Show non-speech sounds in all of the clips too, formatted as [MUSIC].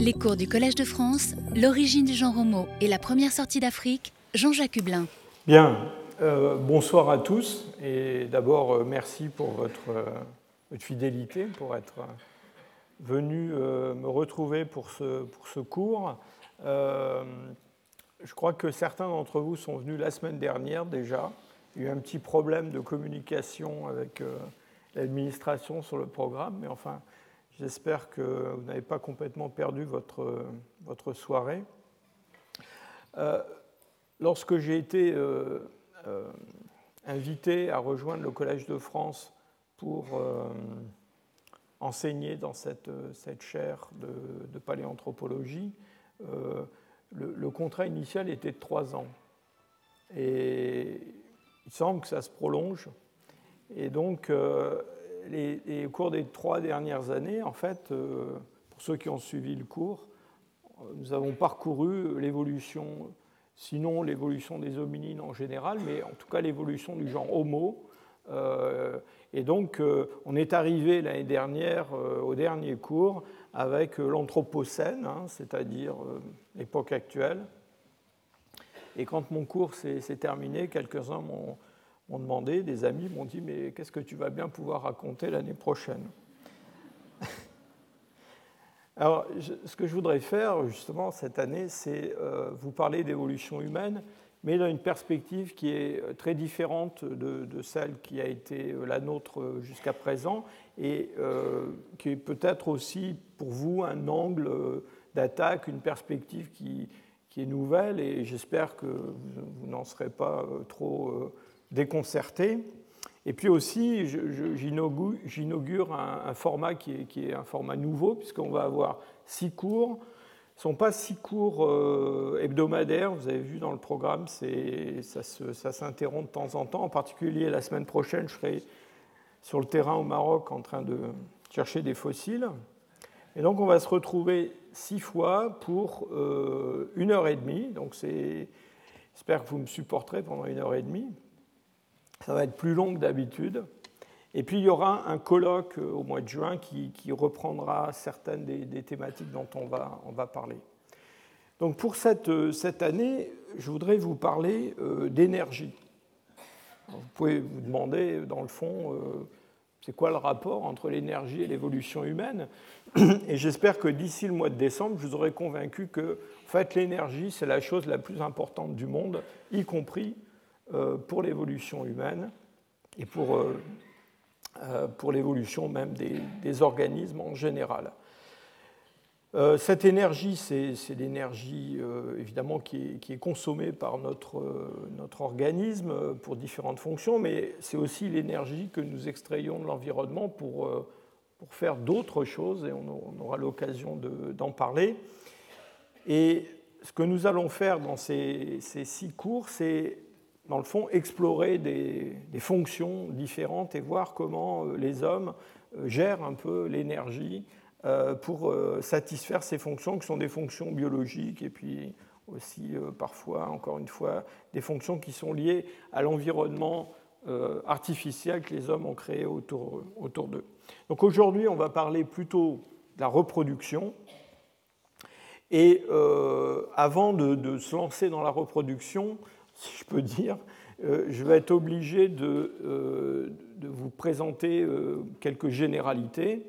Les cours du Collège de France, l'origine du genre homo et la première sortie d'Afrique, Jean-Jacques Hublin. Bien, euh, bonsoir à tous et d'abord euh, merci pour votre, euh, votre, fidélité, pour être venu me retrouver pour ce, pour ce cours. je crois que certains d'entre vous sont venus la semaine dernière déjà. Il y a eu un petit problème de communication avec l'administration sur le programme, mais enfin, j'espère que vous n'avez pas complètement perdu votre, votre soirée. Euh, lorsque j'ai été euh, euh, invité à rejoindre le Collège de France pour enseigner dans cette, cette chaire de, paléanthropologie, le, le, contrat initial était de trois ans. Et il semble que ça se prolonge. Et donc, euh, au cours des trois dernières années, en fait, euh, pour ceux qui ont suivi le cours, nous avons parcouru l'évolution, sinon l'évolution des hominines en général, mais en tout cas l'évolution du genre Homo. Euh, et donc, on est arrivé l'année dernière au dernier cours avec l'Anthropocène, hein, c'est-à-dire l'époque actuelle. Et quand mon cours s'est terminé, quelques-uns m'ont m'ont demandé, des amis m'ont dit, mais qu'est-ce que tu vas bien pouvoir raconter l'année prochaine [LAUGHS] Alors, ce que je voudrais faire justement cette année, c'est euh, vous parler d'évolution humaine, mais dans une perspective qui est très différente de, celle qui a été euh, la nôtre jusqu'à présent, et euh, qui est peut-être aussi pour vous un angle d'attaque, une perspective qui, est nouvelle, et j'espère que vous, n'en serez pas trop déconcerté. Et puis aussi, j'inaugure un, format qui est, un format nouveau, puisqu'on va avoir six cours. Ce ne sont pas six cours euh, hebdomadaires, vous avez vu dans le programme, ça s'interrompt de temps en temps. En particulier, la semaine prochaine, je serai sur le terrain au Maroc en train de chercher des fossiles. Et donc, on va se retrouver six fois pour euh, une heure et demie. Donc, j'espère que vous me supporterez pendant une heure et demie. Ça va être plus long que d'habitude. Et puis il y aura un colloque euh, au mois de juin qui, reprendra certaines des, thématiques dont on va, parler. Donc pour cette, euh, cette, année, je voudrais vous parler euh, d'énergie. Vous pouvez vous demander, dans le fond, c'est quoi le rapport entre l'énergie et l'évolution humaine? Et j'espère que d'ici le mois de décembre, je vous aurai convaincu que en fait, l'énergie, c'est la chose la plus importante du monde, y compris pour l'évolution humaine et pour, euh, euh, pour l'évolution même des, organismes en général. Cette énergie, c'est l'énergie évidemment qui est, consommée par notre, notre, organisme pour différentes fonctions, mais c'est aussi l'énergie que nous extrayons de l'environnement pour, pour faire d'autres choses, et on aura l'occasion d'en parler. Et ce que nous allons faire dans ces, ces six cours, c'est dans le fond, explorer des, fonctions différentes et voir comment euh, les hommes euh, gèrent un peu l'énergie euh, pour satisfaire ces fonctions qui sont des fonctions biologiques et puis aussi parfois, encore une fois, des fonctions qui sont liées à l'environnement artificiel que les hommes ont créé autour, autour d'eux. Donc aujourd'hui, on va parler plutôt de la reproduction. Et avant de, se lancer dans la reproduction, si je peux dire, euh, je vais être obligé de, euh, vous présenter euh, quelques généralités.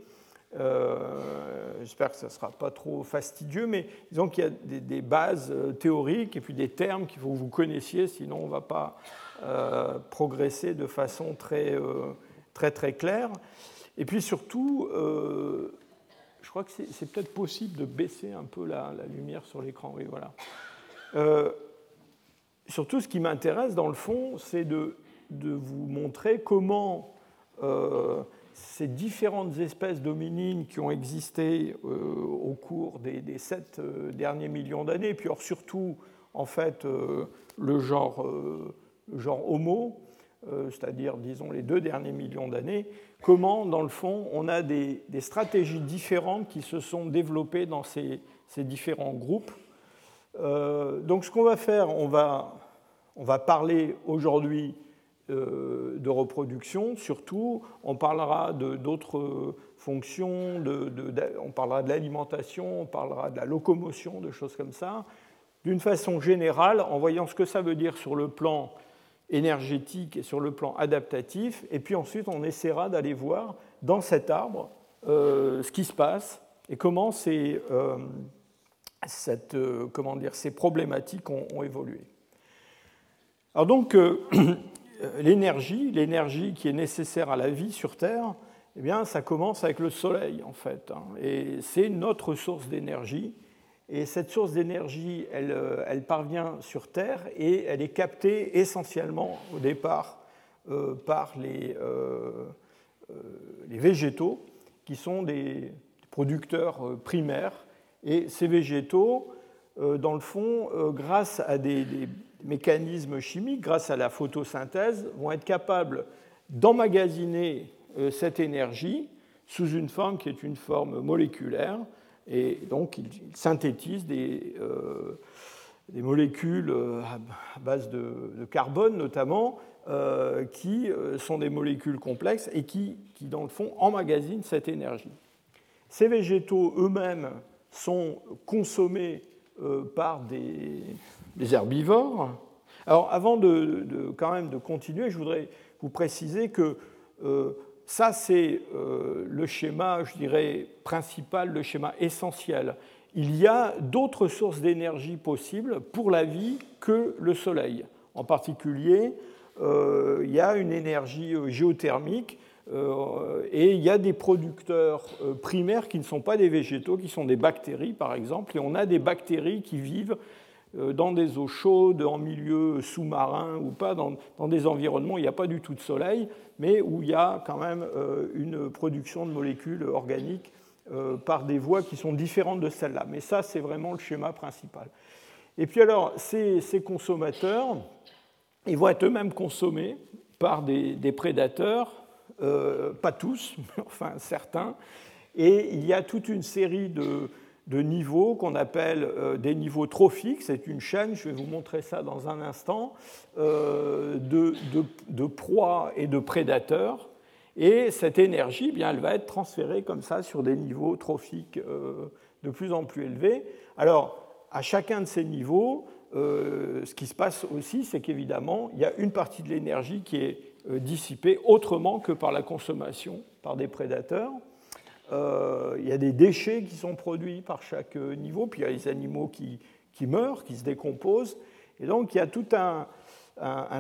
J'espère que ça ne sera pas trop fastidieux, mais disons qu'il y a des, bases théoriques et puis des termes qu'il faut que vous connaissiez, sinon on ne va pas progresser de façon très, très, très claire. Et puis surtout, je crois que c'est peut-être possible de baisser un peu la, la lumière sur l'écran. Oui, voilà surtout, ce qui m'intéresse, dans le fond, c'est de, vous montrer comment euh, ces différentes espèces d'hominines qui ont existé euh, au cours des, sept euh, derniers millions d'années, puis surtout, en fait, le genre, genre Homo, c'est-à-dire, disons, les deux derniers millions d'années, comment, dans le fond, on a des, stratégies différentes qui se sont développées dans ces, ces différents groupes. donc, ce qu'on va faire, on va on va parler aujourd'hui de reproduction. Surtout, on parlera d'autres fonctions, on parlera de l'alimentation, on parlera de la locomotion, de choses comme ça. D'une façon générale, en voyant ce que ça veut dire sur le plan énergétique et sur le plan adaptatif, et puis ensuite on essaiera d'aller voir dans cet arbre euh, ce qui se passe et comment euh, euh, ces problématiques ont, évolué. Alors donc, [CLEARS THROAT] l'énergie, l'énergie qui est nécessaire à la vie sur Terre, eh bien, ça commence avec le Soleil, en fait. Hein, et c'est notre source d'énergie. Et cette source d'énergie, elle, elle, parvient sur Terre et elle est captée essentiellement au départ par les, végétaux, qui sont des producteurs euh, primaires. Et ces végétaux, euh, dans le fond, euh, grâce à des, mécanismes chimiques, grâce à la photosynthèse, vont être capables d'emmagasiner cette énergie sous une forme qui est une forme moléculaire. Et donc, ils synthétisent des, des molécules à base de, carbone notamment, qui sont des molécules complexes et qui, qui, dans le fond, emmagasinent cette énergie. Ces végétaux eux-mêmes sont consommés euh, par des, herbivores. Alors, avant de, quand même de continuer, je voudrais vous préciser que euh, ça, c'est euh, le schéma, je dirais, principal, le schéma essentiel. Il y a d'autres sources d'énergie possibles pour la vie que le Soleil. En particulier, il y a une énergie géothermique euh, et il y a des producteurs euh, primaires qui ne sont pas des végétaux, qui sont des bactéries, par exemple. Et on a des bactéries qui vivent euh, dans des eaux chaudes, en milieu sous-marin ou pas, dans, des environnements où il n'y a pas du tout de soleil, mais où il y a quand même une production de molécules organiques par des voies qui sont différentes de celles-là. Mais ça, c'est vraiment le schéma principal. Et puis alors, ces, consommateurs, ils vont être eux-mêmes consommés par des prédateurs euh, pas tous, [LAUGHS] mais enfin certains. Et il y a toute une série de, niveaux qu'on appelle euh, des niveaux trophiques. C'est une chaîne, je vais vous montrer ça dans un instant, euh, de, proies et de prédateurs. Et cette énergie, eh bien, elle va être transférée comme ça sur des niveaux trophiques de plus en plus élevés. Alors, à chacun de ces niveaux, ce qui se passe aussi, c'est qu'évidemment, il y a une partie de l'énergie qui est euh, dissipés autrement que par la consommation par des prédateurs. Euh, il y a des déchets qui sont produits par chaque niveau, puis il y a les animaux qui, qui meurent, qui se décomposent. Et donc il y a tout un,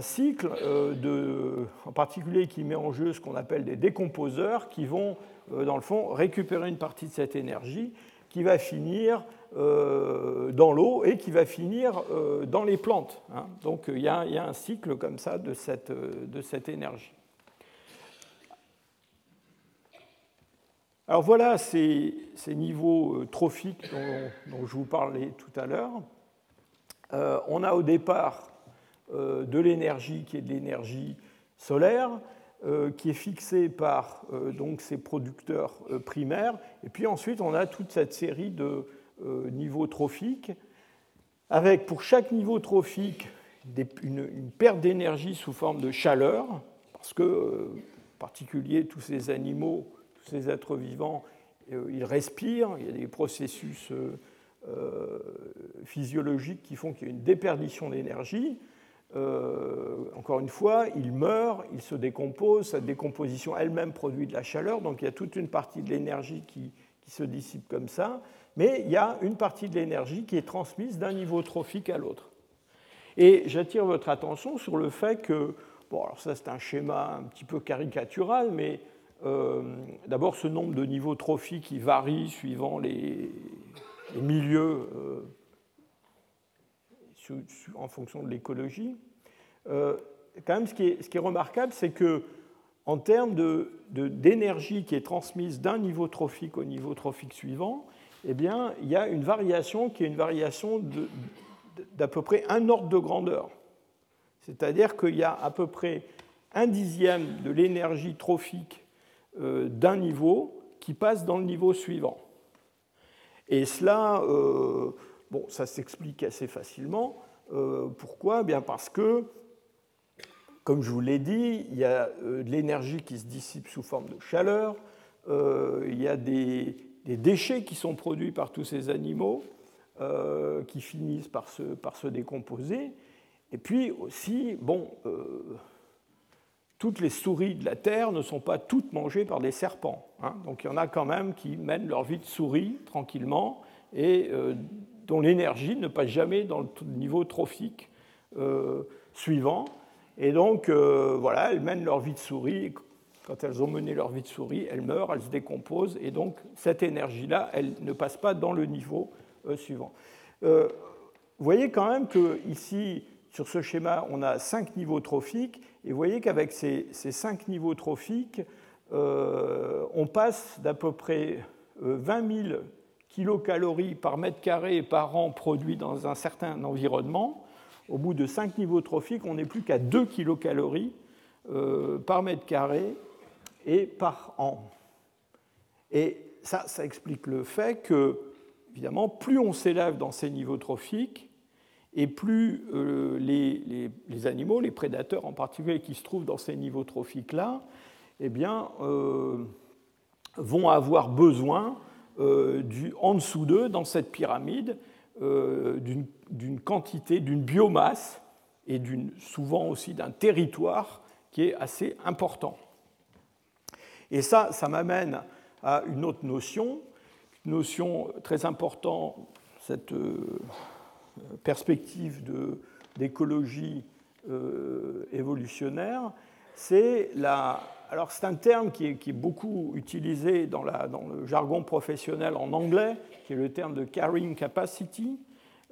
cycle, euh, de, en particulier qui met en jeu ce qu'on appelle des décomposeurs, qui vont, dans le fond, récupérer une partie de cette énergie qui va finir euh, dans l'eau et qui va finir euh, dans les plantes. Hein. Donc il y, a, un cycle comme ça de cette, de cette énergie. Alors voilà ces, niveaux euh, trophiques dont, je vous parlais tout à l'heure. on a au départ de l'énergie qui est de l'énergie solaire, qui est fixée par donc ces producteurs primaires. Et puis ensuite, on a toute cette série de, euh, niveau trophique, avec pour chaque niveau trophique une, perte d'énergie sous forme de chaleur, parce que, euh, en particulier, tous ces animaux, tous ces êtres vivants, euh, ils respirent, il y a des processus physiologiques qui font qu'il y a une déperdition d'énergie. encore une fois, ils meurent, ils se décomposent, cette décomposition elle-même produit de la chaleur, donc il y a toute une partie de l'énergie qui, se dissipe comme ça mais il y a une partie de l'énergie qui est transmise d'un niveau trophique à l'autre. Et j'attire votre attention sur le fait que, bon, alors ça c'est un schéma un petit peu caricatural, mais euh, d'abord ce nombre de niveaux trophiques qui varie suivant les, milieux euh, en fonction de l'écologie. Euh, quand même, ce qui est, remarquable, c'est que en termes d'énergie de, qui est transmise d'un niveau trophique au niveau trophique suivant, eh bien, il y a une variation qui est une variation d'à peu près un ordre de grandeur. C'est-à-dire qu'il y a à peu près un dixième de l'énergie trophique d'un niveau qui passe dans le niveau suivant. Et cela, euh, bon, ça s'explique assez facilement. Euh, pourquoi? Bien Parce que comme je vous l'ai dit, il y a de l'énergie qui se dissipe sous forme de chaleur, il y a des, déchets qui sont produits par tous ces animaux, qui finissent par se, par se, décomposer. Et puis aussi, bon, toutes les souris de la Terre ne sont pas toutes mangées par des serpents. Hein. Donc il y en a quand même qui mènent leur vie de souris tranquillement et euh, dont l'énergie ne passe jamais dans le niveau trophique euh, suivant. Et donc euh, voilà, elles mènent leur vie de souris. Quand elles ont mené leur vie de souris, elles meurent, elles se décomposent, et donc cette énergie-là, elle ne passe pas dans le niveau suivant. vous voyez quand même que ici, sur ce schéma, on a cinq niveaux trophiques, et vous voyez qu'avec ces, cinq niveaux trophiques, euh, on passe d'à peu près 20 euh, 000 kilocalories par mètre carré par an produits dans un certain environnement. Au bout de cinq niveaux trophiques, on n'est plus qu'à 2 kilocalories euh, par mètre carré et par an. Et ça, ça explique le fait que, évidemment, plus on s'élève dans ces niveaux trophiques, et plus euh, les, animaux, les prédateurs en particulier qui se trouvent dans ces niveaux trophiques-là, eh bien, euh, vont avoir besoin euh, du, en dessous d'eux, dans cette pyramide, d'une quantité, d'une biomasse et souvent aussi d'un territoire qui est assez important. Et ça, ça m'amène à une autre notion, une notion très importante, cette perspective d'écologie euh, évolutionnaire, c'est la. Alors, c'est un terme qui est, beaucoup utilisé dans, le jargon professionnel en anglais, qui est le terme de carrying capacity,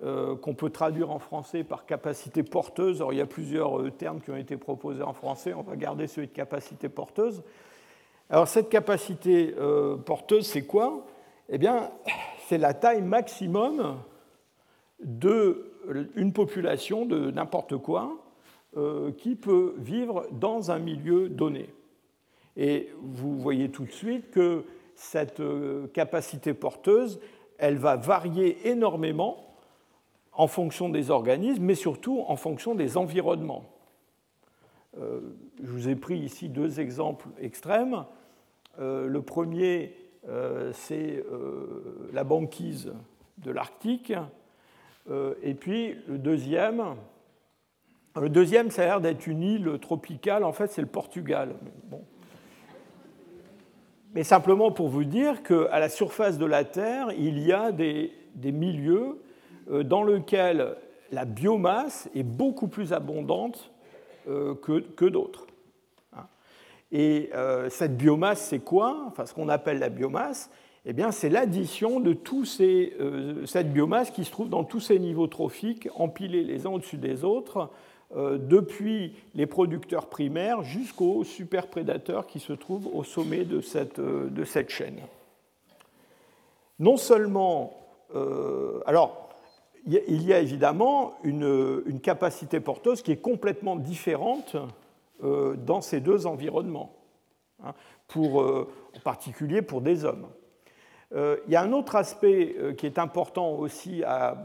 euh, qu'on peut traduire en français par capacité porteuse. Alors, il y a plusieurs euh, termes qui ont été proposés en français, on va garder celui de capacité porteuse. Alors, cette capacité porteuse, c'est quoi? Eh bien, c'est la taille maximum d'une population de n'importe quoi euh, qui peut vivre dans un milieu donné. Et vous voyez tout de suite que cette euh, capacité porteuse, elle va varier énormément en fonction des organismes, mais surtout en fonction des environnements. Euh, je vous ai pris ici deux exemples extrêmes. le premier, c'est la banquise de l'Arctique, euh, et puis le deuxième, le deuxième, ça a l'air d'être une île tropicale, en fait c'est le Portugal. Mais simplement pour vous dire qu'à la surface de la Terre, il y a des, milieux euh, dans lesquels la biomasse est beaucoup plus abondante euh, que, que d'autres. Hein. Et cette biomasse, c'est quoi? Enfin, ce qu'on appelle la biomasse, eh bien, c'est l'addition de tous ces, euh, cette biomasse qui se trouve dans tous ces niveaux trophiques, empilés les uns au-dessus des autres, euh, depuis les producteurs primaires jusqu'aux superprédateurs qui se trouvent au sommet de cette, euh, de cette chaîne. Non seulement, alors, il y a évidemment une, une, capacité porteuse qui est complètement différente dans ces deux environnements, hein, pour, en particulier pour des hommes. Euh, il y a un autre aspect euh, qui est important aussi à,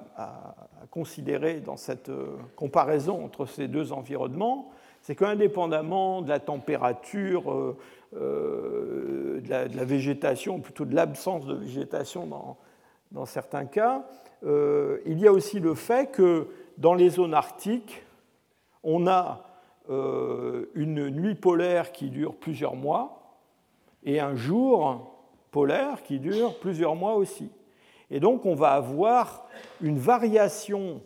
considérer dans cette euh, comparaison entre ces deux environnements, c'est qu'indépendamment de la température, de la, végétation, plutôt de l'absence de végétation dans, dans certains cas, il y a aussi le fait que dans les zones arctiques, on a une nuit polaire qui dure plusieurs mois et un jour polaire qui dure plusieurs mois aussi. Et donc on va avoir une variation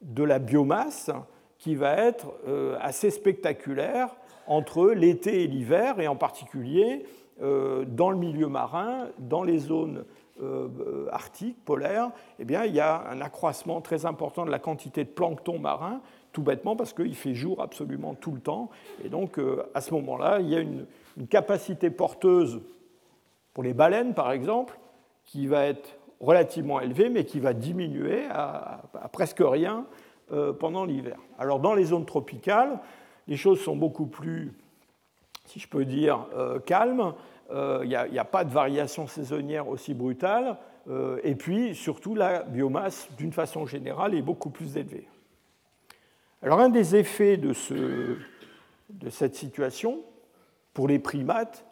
de la biomasse qui va être euh, assez spectaculaire entre l'été et l'hiver, et en particulier euh, dans le milieu marin, dans les zones euh, arctiques, polaires, eh bien, il y a un accroissement très important de la quantité de plancton marin, tout bêtement parce qu'il fait jour absolument tout le temps. Et donc, à ce moment-là, il y a une capacité porteuse pour les baleines, par exemple, qui va être relativement élevé, mais qui va diminuer à, presque rien euh, pendant l'hiver. Alors dans les zones tropicales, les choses sont beaucoup plus, si je peux dire, euh, calmes. Euh, il n'y a, pas de variation saisonnière aussi brutale. et puis, surtout, la biomasse, d'une façon générale, est beaucoup plus élevée. Alors un des effets de ce, de cette situation, pour les primates,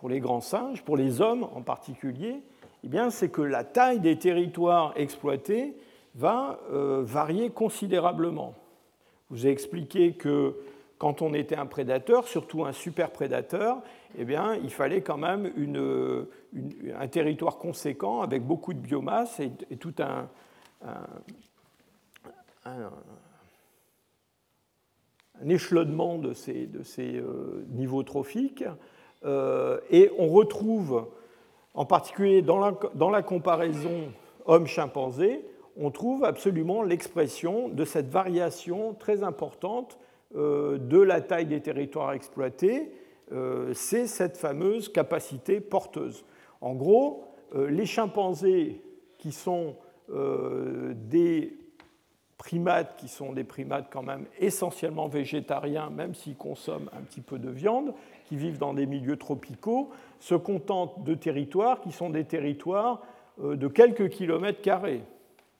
pour les grands singes, pour les hommes en particulier, eh c'est que la taille des territoires exploités va euh, varier considérablement. Vous ai expliqué que quand on était un prédateur, surtout un super prédateur, eh bien, il fallait quand même un territoire conséquent avec beaucoup de biomasse et, tout un, échelonnement de ces, euh, niveaux trophiques. Euh, et on retrouve, en particulier dans la, comparaison homme-chimpanzé, on trouve absolument l'expression de cette variation très importante euh, de la taille des territoires exploités. C'est cette fameuse capacité porteuse. En gros, les chimpanzés qui sont des primates qui sont des primates quand même essentiellement végétariens, même s'ils consomment un petit peu de viande, qui vivent dans des milieux tropicaux, se contentent de territoires qui sont des territoires euh, de quelques kilomètres carrés,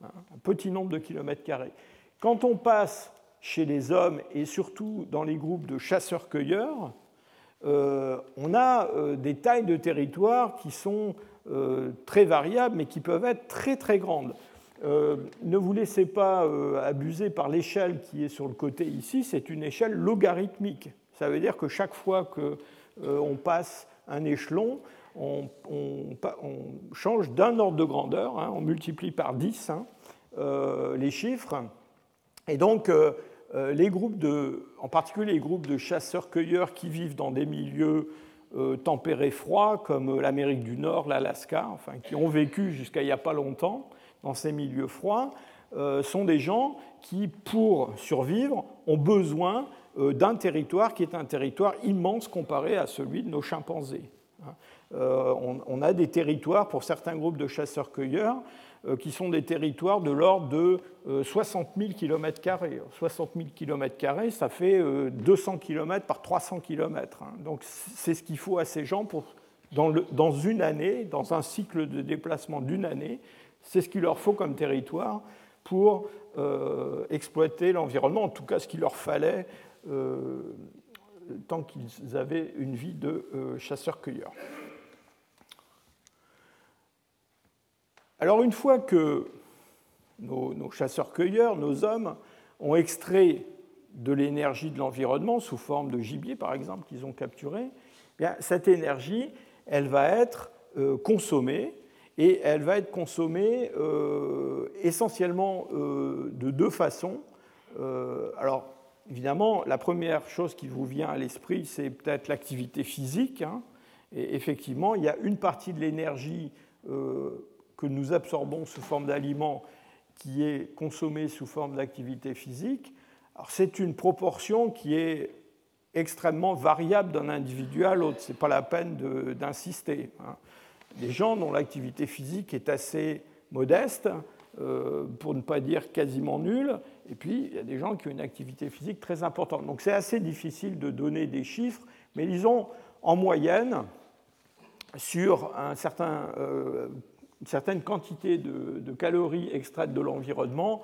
hein, un petit nombre de kilomètres carrés. Quand on passe chez les hommes et surtout dans les groupes de chasseurs-cueilleurs, euh, on a euh, des tailles de territoires qui sont très variables mais qui peuvent être très très grandes. Ne vous laissez pas abuser par l'échelle qui est sur le côté ici, c'est une échelle logarithmique. Ça veut dire que chaque fois qu'on euh, passe un échelon, on, change d'un ordre de grandeur, hein, on multiplie par 10 hein, les chiffres. Et donc, les groupes de, en particulier les groupes de chasseurs-cueilleurs qui vivent dans des milieux tempérés froids, comme l'Amérique du Nord, l'Alaska, enfin, qui ont vécu jusqu'à il n'y a pas longtemps, dans ces milieux froids euh, sont des gens qui, pour survivre, ont besoin euh, d'un territoire qui est un territoire immense comparé à celui de nos chimpanzés. Hein. Euh, on, a des territoires pour certains groupes de chasseurs-cueilleurs qui sont des territoires de l'ordre de 60 000 km. 60 000 km, ça fait 200 km par 300 km. Hein. Donc c'est ce qu'il faut à ces gens pour, dans, une année, dans un cycle de déplacement d'une année, c'est ce qu'il leur faut comme territoire pour euh, exploiter l'environnement, en tout cas ce qu'il leur fallait euh, tant qu'ils avaient une vie de euh, chasseurs-cueilleurs. Alors une fois que nos, chasseurs-cueilleurs, nos hommes, ont extrait de l'énergie de l'environnement sous forme de gibier, par exemple, qu'ils ont capturé, eh cette énergie, elle va être consommée et elle va être consommée euh, essentiellement euh, de deux façons. Euh, alors, évidemment, la première chose qui vous vient à l'esprit, c'est peut-être l'activité physique. Hein. et effectivement, il y a une partie de l'énergie que nous absorbons sous forme d'aliments qui est consommée sous forme d'activité physique. Alors, c'est une proportion qui est extrêmement variable d'un individu à l'autre. Ce n'est pas la peine d'insister. Hein des gens dont l'activité physique est assez modeste, euh, pour ne pas dire quasiment nulle, et puis il y a des gens qui ont une activité physique très importante. Donc c'est assez difficile de donner des chiffres, mais disons en moyenne, sur un certain, euh, une certaine quantité de, calories extraites de l'environnement,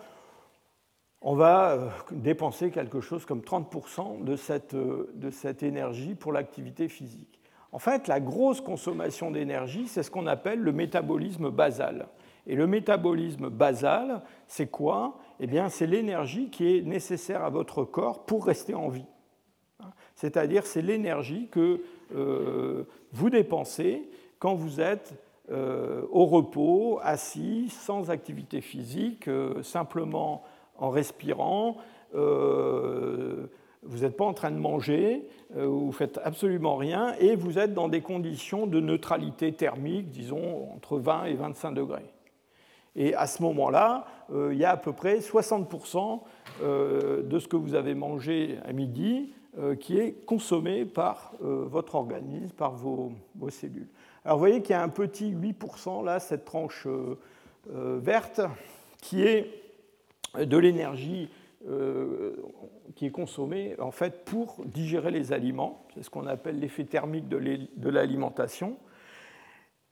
on va euh, dépenser quelque chose comme 30% de cette, de cette énergie pour l'activité physique. En fait, la grosse consommation d'énergie, c'est ce qu'on appelle le métabolisme basal. Et le métabolisme basal, c'est quoi? Eh bien, c'est l'énergie qui est nécessaire à votre corps pour rester en vie. C'est-à-dire, c'est l'énergie que euh, vous dépensez quand vous êtes euh, au repos, assis, sans activité physique, euh, simplement en respirant vous n'êtes pas en train de manger, vous faites absolument rien, et vous êtes dans des conditions de neutralité thermique, disons entre 20 et 25 degrés. Et à ce moment-là, euh, il y a à peu près 60% euh, de ce que vous avez mangé à midi qui est consommé par votre organisme, par vos, cellules. Alors vous voyez qu'il y a un petit 8% là, cette tranche verte, qui est de l'énergie qui est consommé en fait pour digérer les aliments. C'est ce qu'on appelle l'effet thermique de l'alimentation.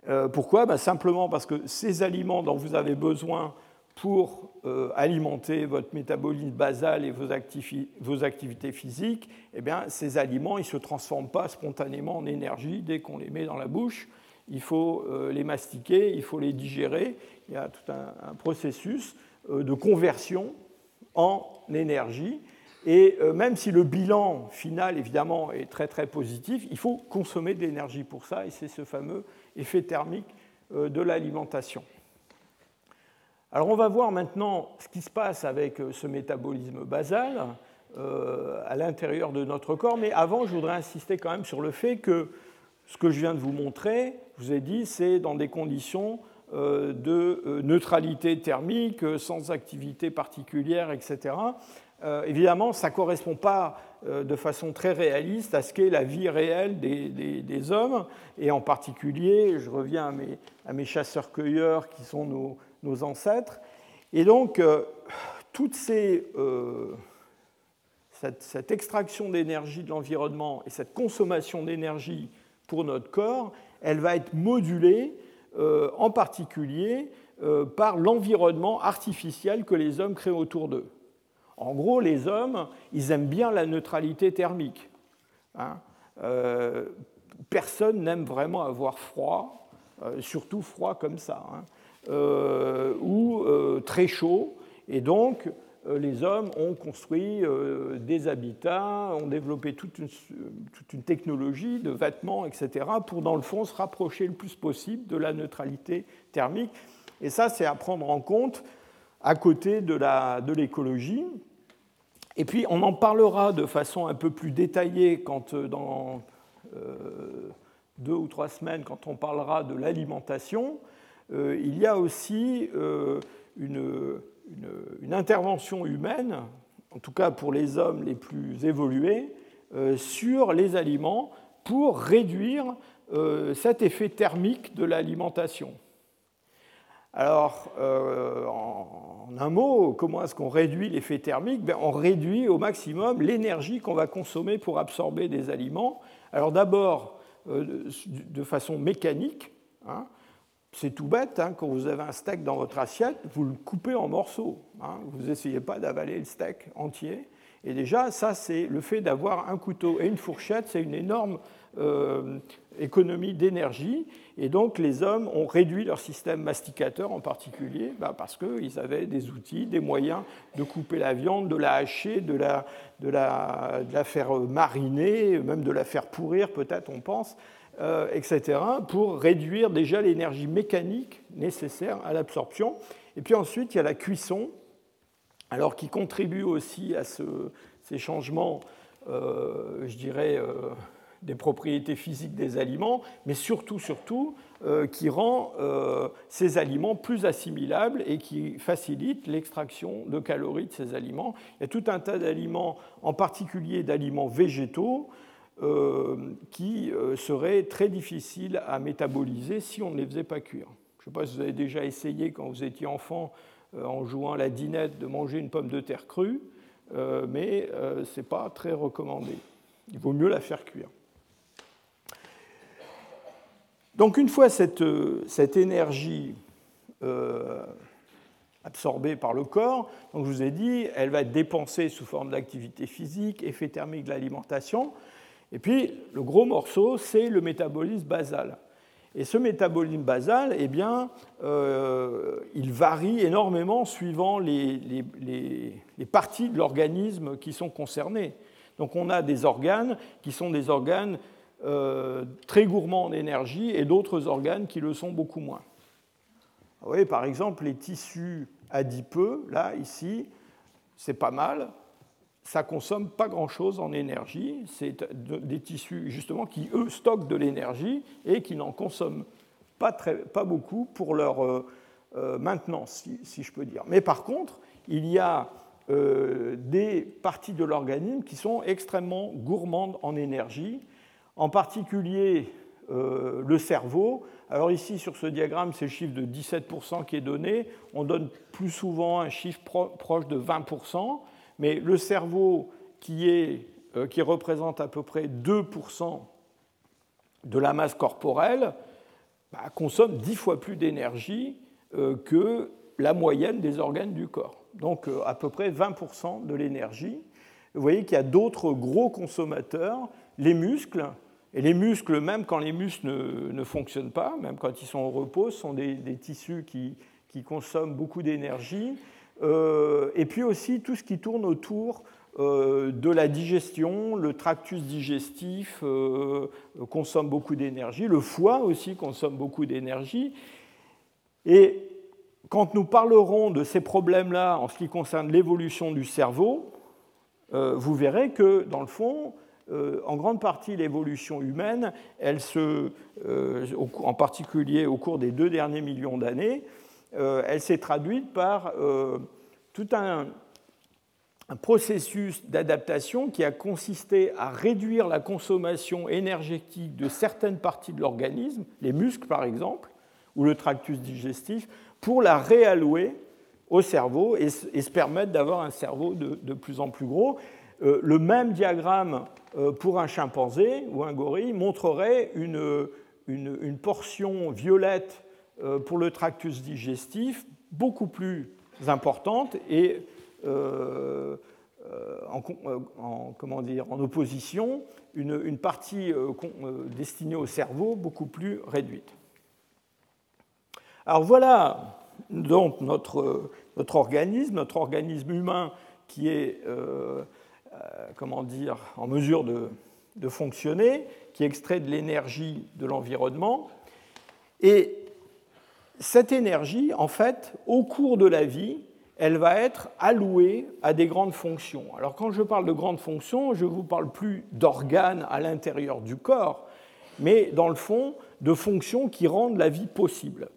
Euh, pourquoi ben, Simplement parce que ces aliments dont vous avez besoin pour euh, alimenter votre métabolisme basal et vos, activités physiques, eh bien, ces aliments ne se transforment pas spontanément en énergie dès qu'on les met dans la bouche. Il faut euh, les mastiquer, il faut les digérer. Il y a tout un, processus de conversion en énergie. Et même si le bilan final, évidemment, est très très positif, il faut consommer de l'énergie pour ça, et c'est ce fameux effet thermique de l'alimentation. Alors on va voir maintenant ce qui se passe avec euh, ce métabolisme basal euh, à l'intérieur de notre corps, mais avant je voudrais insister quand même sur le fait que ce que je viens de vous montrer, je vous ai dit, c'est dans des conditions euh, de neutralité thermique, sans activité particulière, etc. évidemment, ça ne correspond pas de façon très réaliste à ce qu'est la vie réelle des, hommes, et en particulier, je reviens à mes, chasseurs-cueilleurs qui sont nos, ancêtres. Et donc, euh, toute euh, cette, extraction d'énergie de l'environnement et cette consommation d'énergie pour notre corps, elle va être modulée euh, en particulier par l'environnement artificiel que les hommes créent autour d'eux. En gros, les hommes, ils aiment bien la neutralité thermique. Hein. personne n'aime vraiment avoir froid, surtout froid comme ça. Hein. Euh, ou euh, très chaud. Et donc, euh, les hommes ont construit des habitats, ont développé toute une, technologie de vêtements, etc., pour, dans le fond, se rapprocher le plus possible de la neutralité thermique. Et ça, c'est à prendre en compte à côté de l'écologie. Et puis, on en parlera de façon un peu plus détaillée quand, dans deux ou trois semaines, quand on parlera de l'alimentation. Euh, il y a aussi euh, une, intervention humaine, en tout cas pour les hommes les plus évolués, euh, sur les aliments pour réduire cet effet thermique de l'alimentation. Alors, en, un mot, comment est-ce qu'on réduit l'effet thermique? Ben, On réduit au maximum l'énergie qu'on va consommer pour absorber des aliments. Alors d'abord, de façon mécanique, hein, c'est tout bête, hein, quand vous avez un steak dans votre assiette, vous le coupez en morceaux. Hein. vous n'essayez pas d'avaler le steak entier. Et déjà, ça, c'est le fait d'avoir un couteau et une fourchette, c'est une énorme euh, économie d'énergie. Et donc, les hommes ont réduit leur système masticateur en particulier, bah, parce qu'ils avaient des outils, des moyens de couper la viande, de la hacher, de la, de la, de la faire mariner, même de la faire pourrir, peut-être, on pense. Euh, etc., pour réduire déjà l'énergie mécanique nécessaire à l'absorption. Et puis ensuite, il y a la cuisson, alors qui contribue aussi à ces changements, euh, je dirais, euh, des propriétés physiques des aliments, mais surtout, surtout, qui rend ces aliments plus assimilables et qui facilite l'extraction de calories de ces aliments. Il y a tout un tas d'aliments, en particulier d'aliments végétaux, euh, qui euh, seraient très difficiles à métaboliser si on ne les faisait pas cuire. Je ne sais pas si vous avez déjà essayé quand vous étiez enfant euh, en jouant à la dinette de manger une pomme de terre crue, mais ce n'est pas très recommandé. Il vaut mieux la faire cuire. Donc une fois cette, cette énergie absorbée par le corps, donc je vous ai dit, elle va être dépensée sous forme d'activité physique, effet thermique de l'alimentation, et puis, le gros morceau, c'est le métabolisme basal. Et ce métabolisme basal, eh bien, euh, il varie énormément suivant les, parties de l'organisme qui sont concernées. Donc on a des organes qui sont des organes euh, très gourmands en énergie et d'autres organes qui le sont beaucoup moins. Vous voyez, par exemple, les tissus adipeux, là, ici, c'est pas mal ça consomme pas grand-chose en énergie. C'est des tissus justement qui, eux, stockent de l'énergie et qui n'en consomment pas, très, pas beaucoup pour leur euh, euh, maintenance, si, je peux dire. Mais par contre, il y a des parties de l'organisme qui sont extrêmement gourmandes en énergie, en particulier le cerveau. Alors ici, sur ce diagramme, c'est le chiffre de 17% qui est donné. On donne plus souvent un chiffre proche de 20% mais le cerveau qui, est, euh, qui représente à peu près 2% de la masse corporelle bah, consomme 10 fois plus d'énergie euh, que la moyenne des organes du corps, donc à peu près 20% de l'énergie. Vous voyez qu'il y a d'autres gros consommateurs, les muscles, et les muscles, même quand les muscles ne, fonctionnent pas, même quand ils sont au repos, sont des, tissus qui, consomment beaucoup d'énergie. Euh, et puis aussi tout ce qui tourne autour euh, de la digestion, le tractus digestif euh, consomme beaucoup d'énergie, le foie aussi consomme beaucoup d'énergie. Et quand nous parlerons de ces problèmes-là en ce qui concerne l'évolution du cerveau, vous verrez que dans le fond, euh, en grande partie l'évolution humaine, elle se, euh, en particulier au cours des deux derniers millions d'années, euh, elle s'est traduite par tout un, processus d'adaptation qui a consisté à réduire la consommation énergétique de certaines parties de l'organisme, les muscles par exemple, ou le tractus digestif, pour la réallouer au cerveau et, se permettre d'avoir un cerveau de, plus en plus gros. Le même diagramme euh, pour un chimpanzé ou un gorille montrerait une, portion violette euh, pour le tractus digestif beaucoup plus importante et euh, en, en opposition une, partie destinée au cerveau beaucoup plus réduite. Alors voilà donc notre, organisme, notre organisme humain qui est euh, comment dire, en mesure de, fonctionner, qui extrait de l'énergie de l'environnement. Et cette énergie, en fait, au cours de la vie, elle va être allouée à des grandes fonctions. Alors quand je parle de grandes fonctions, je ne vous parle plus d'organes à l'intérieur du corps, mais dans le fond, de fonctions qui rendent la vie possible.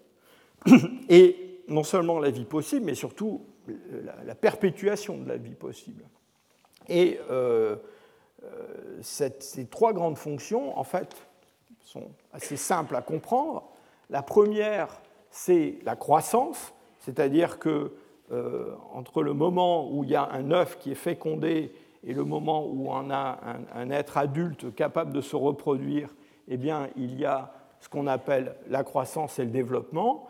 Et non seulement la vie possible, mais surtout la perpétuation de la vie possible. Et euh, euh, ces trois grandes fonctions, en fait, sont assez simples à comprendre. La première, c'est la croissance, c'est-à-dire que euh, entre le moment où il y a un œuf qui est fécondé et le moment où on a un, être adulte capable de se reproduire, eh bien, il y a ce qu'on appelle la croissance et le développement.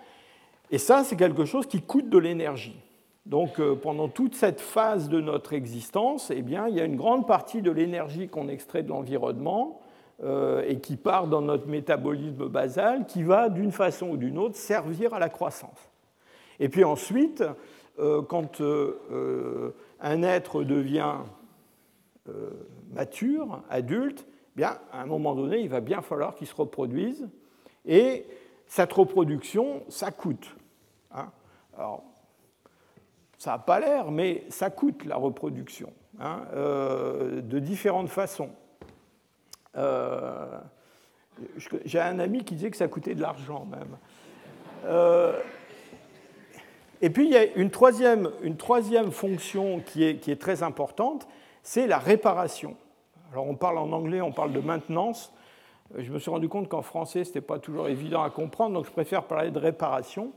Et ça, c'est quelque chose qui coûte de l'énergie. Donc euh, pendant toute cette phase de notre existence, eh bien, il y a une grande partie de l'énergie qu'on extrait de l'environnement euh, et qui part dans notre métabolisme basal, qui va d'une façon ou d'une autre servir à la croissance. Et puis ensuite, euh, quand un être devient mature, adulte, eh bien, à un moment donné, il va bien falloir qu'il se reproduise. Et cette reproduction, ça coûte. Hein. Alors, ça n'a pas l'air, mais ça coûte la reproduction, hein, euh, de différentes façons. Euh, j'ai un ami qui disait que ça coûtait de l'argent même. Euh, et puis il y a une troisième, une troisième fonction qui est, qui est très importante, c'est la réparation. Alors on parle en anglais, on parle de maintenance. Je me suis rendu compte qu'en français, ce n'était pas toujours évident à comprendre, donc je préfère parler de réparation.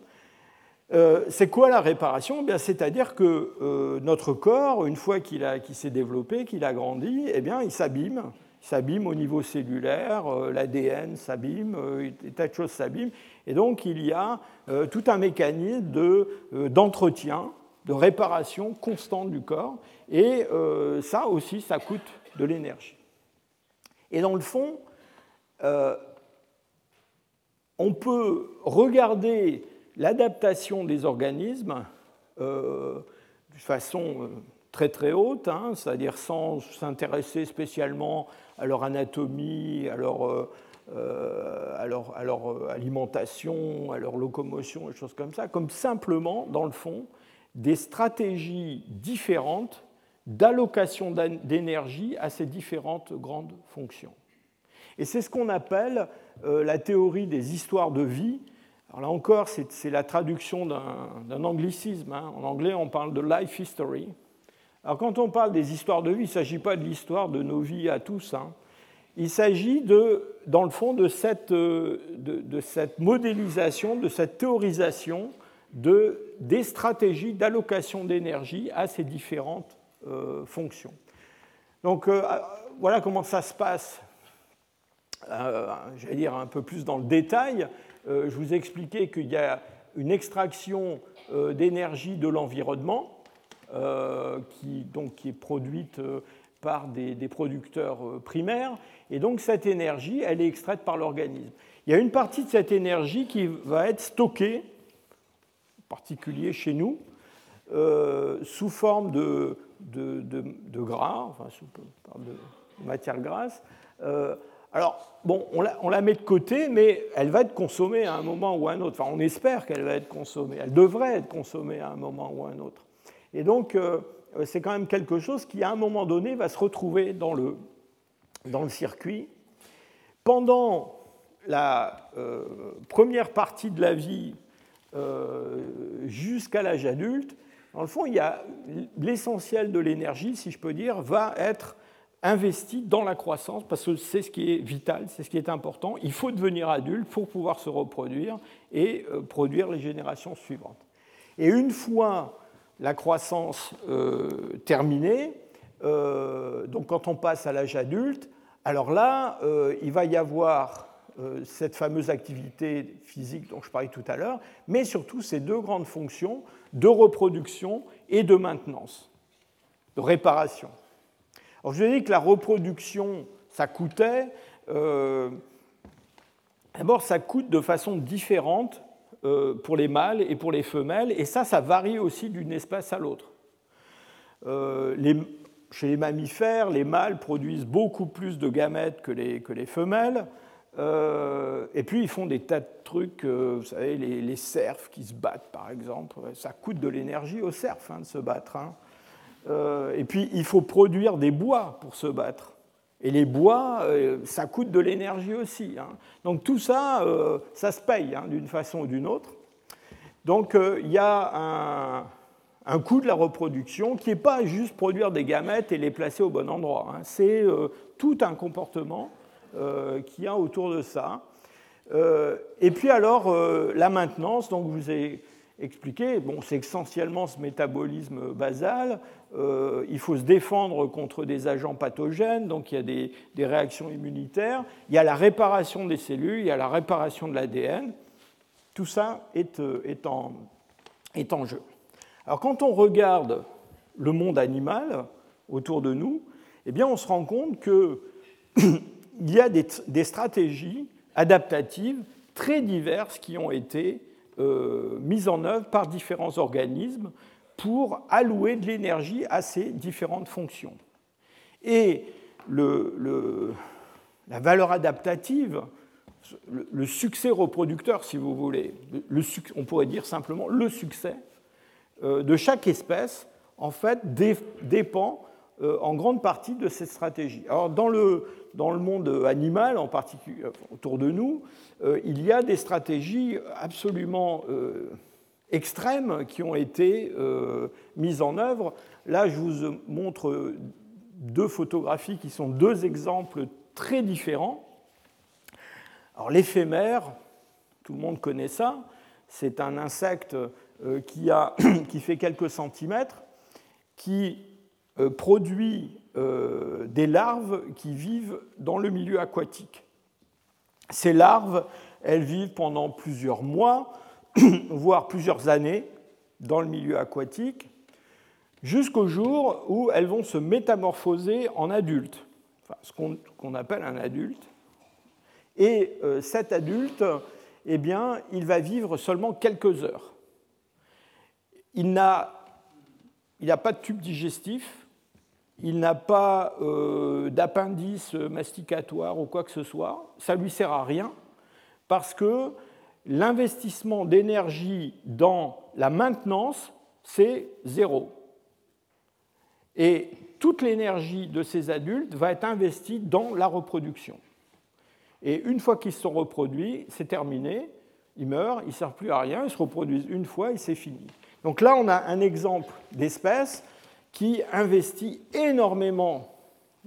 Euh, c'est quoi la réparation? Eh C'est-à-dire que euh, notre corps, une fois qu'il s'est développé, qu'il a grandi, eh bien, il s'abîme. Il s'abîme au niveau cellulaire, euh, l'ADN s'abîme, des tas de choses s'abîment. Et donc, il y a tout un mécanisme d'entretien, de, réparation constante du corps. Et ça aussi, ça coûte de l'énergie. Et dans le fond, on peut regarder l'adaptation des organismes euh, de façon euh, très très haute, hein, c'est-à-dire sans s'intéresser spécialement à leur anatomie, à leur, euh, alimentation, à leur locomotion, des choses comme ça, comme simplement, dans le fond, des stratégies différentes d'allocation d'énergie à ces différentes grandes fonctions. Et c'est ce qu'on appelle la théorie des histoires de vie, alors là encore, c'est la traduction d'un anglicisme. Hein. En anglais, on parle de life history. Alors quand on parle des histoires de vie, il ne s'agit pas de l'histoire de nos vies à tous. Hein. Il s'agit, dans le fond, de cette, de, cette, modélisation, de cette théorisation de, des stratégies d'allocation d'énergie à ces différentes euh, fonctions. Donc euh, voilà comment ça se passe, euh, j'allais dire un peu plus dans le détail. Euh, je vous ai expliqué qu'il y a une extraction d'énergie de l'environnement, qui, donc, qui est produite par des, producteurs primaires, et donc cette énergie, elle est extraite par l'organisme. Il y a une partie de cette énergie qui va être stockée, en particulier chez nous, sous forme de, de, gras, enfin sous, de matière grasse. Euh, alors, bon, on la, met de côté, mais elle va être consommée à un moment ou à un autre. Enfin, on espère qu'elle va être consommée. Elle devrait être consommée à un moment ou à un autre. Et donc, euh, c'est quand même quelque chose qui, à un moment donné, va se retrouver dans le, dans le circuit. Pendant la euh, première partie de la vie jusqu'à l'âge adulte, dans le fond, l'essentiel de l'énergie, si je peux dire, va être investi dans la croissance parce que c'est ce qui est vital, c'est ce qui est important. Il faut devenir adulte pour pouvoir se reproduire et euh, produire les générations suivantes. Et une fois la croissance euh, terminée, euh, donc quand on passe à l'âge adulte, alors là, il va y avoir cette fameuse activité physique dont je parlais tout à l'heure, mais surtout ces deux grandes fonctions de reproduction et de maintenance, de réparation. Alors, je vous ai dit que la reproduction, ça coûtait. Euh, d'abord, ça coûte de façon différente euh, pour les mâles et pour les femelles, et ça, ça varie aussi d'une espèce à l'autre. Euh, chez les mammifères, les mâles produisent beaucoup plus de gamètes que les, femelles. et puis ils font des tas de trucs, vous savez, les, cerfs qui se battent par exemple, ça coûte de l'énergie aux cerfs hein, de se battre. Hein. Euh, et puis, il faut produire des bois pour se battre. Et les bois, euh, ça coûte de l'énergie aussi. Hein. Donc tout ça, euh, ça se paye hein, d'une façon ou d'une autre. Donc il y a un, coût de la reproduction qui n'est pas juste produire des gamètes et les placer au bon endroit. Hein. C'est tout un comportement qu'il y a autour de ça. et puis alors, la maintenance, donc vous ai expliqué, bon, c'est essentiellement ce métabolisme basal, euh, il faut se défendre contre des agents pathogènes, donc il y a des, réactions immunitaires, il y a la réparation des cellules, il y a la réparation de l'ADN. Tout ça est, euh, est, en, jeu. Alors quand on regarde le monde animal autour de nous, eh bien on se rend compte qu'il [COUGHS] y a des, stratégies adaptatives très diverses qui ont été euh, mises en œuvre par différents organismes pour allouer de l'énergie à ces différentes fonctions. Et le, la valeur adaptative, le, succès reproducteur, si vous voulez, le, on pourrait dire simplement le succès euh, de chaque espèce, en fait, dépend euh, en grande partie de cette stratégie. Alors, dans le, dans le monde animal, en particulier euh, autour de nous, il y a des stratégies absolument extrêmes qui ont été euh, mises en œuvre. Là, je vous montre deux photographies qui sont deux exemples très différents. Alors l'éphémère, tout le monde connaît ça, c'est un insecte euh, qui, a, [COUGHS] qui, fait quelques centimètres, qui euh, produit des larves qui vivent dans le milieu aquatique. Ces larves, elles vivent pendant plusieurs mois, [CLEARS THROAT] voire plusieurs années dans le milieu aquatique, jusqu'au jour où elles vont se métamorphoser en adultes, ce qu'on appelle un adulte. Et euh, cet adulte, eh bien, il va vivre seulement quelques heures. Il n'a pas de tube digestif, il n'a pas euh, d'appendice masticatoire ou quoi que ce soit, ça lui sert à rien, parce que l'investissement d'énergie dans la maintenance, c'est zéro. Et toute l'énergie de ces adultes va être investie dans la reproduction. Et une fois qu'ils se sont reproduits, c'est terminé, ils meurent, ils ne servent plus à rien, ils se reproduisent une fois et c'est fini. Donc là, on a un exemple d'espèce qui investit énormément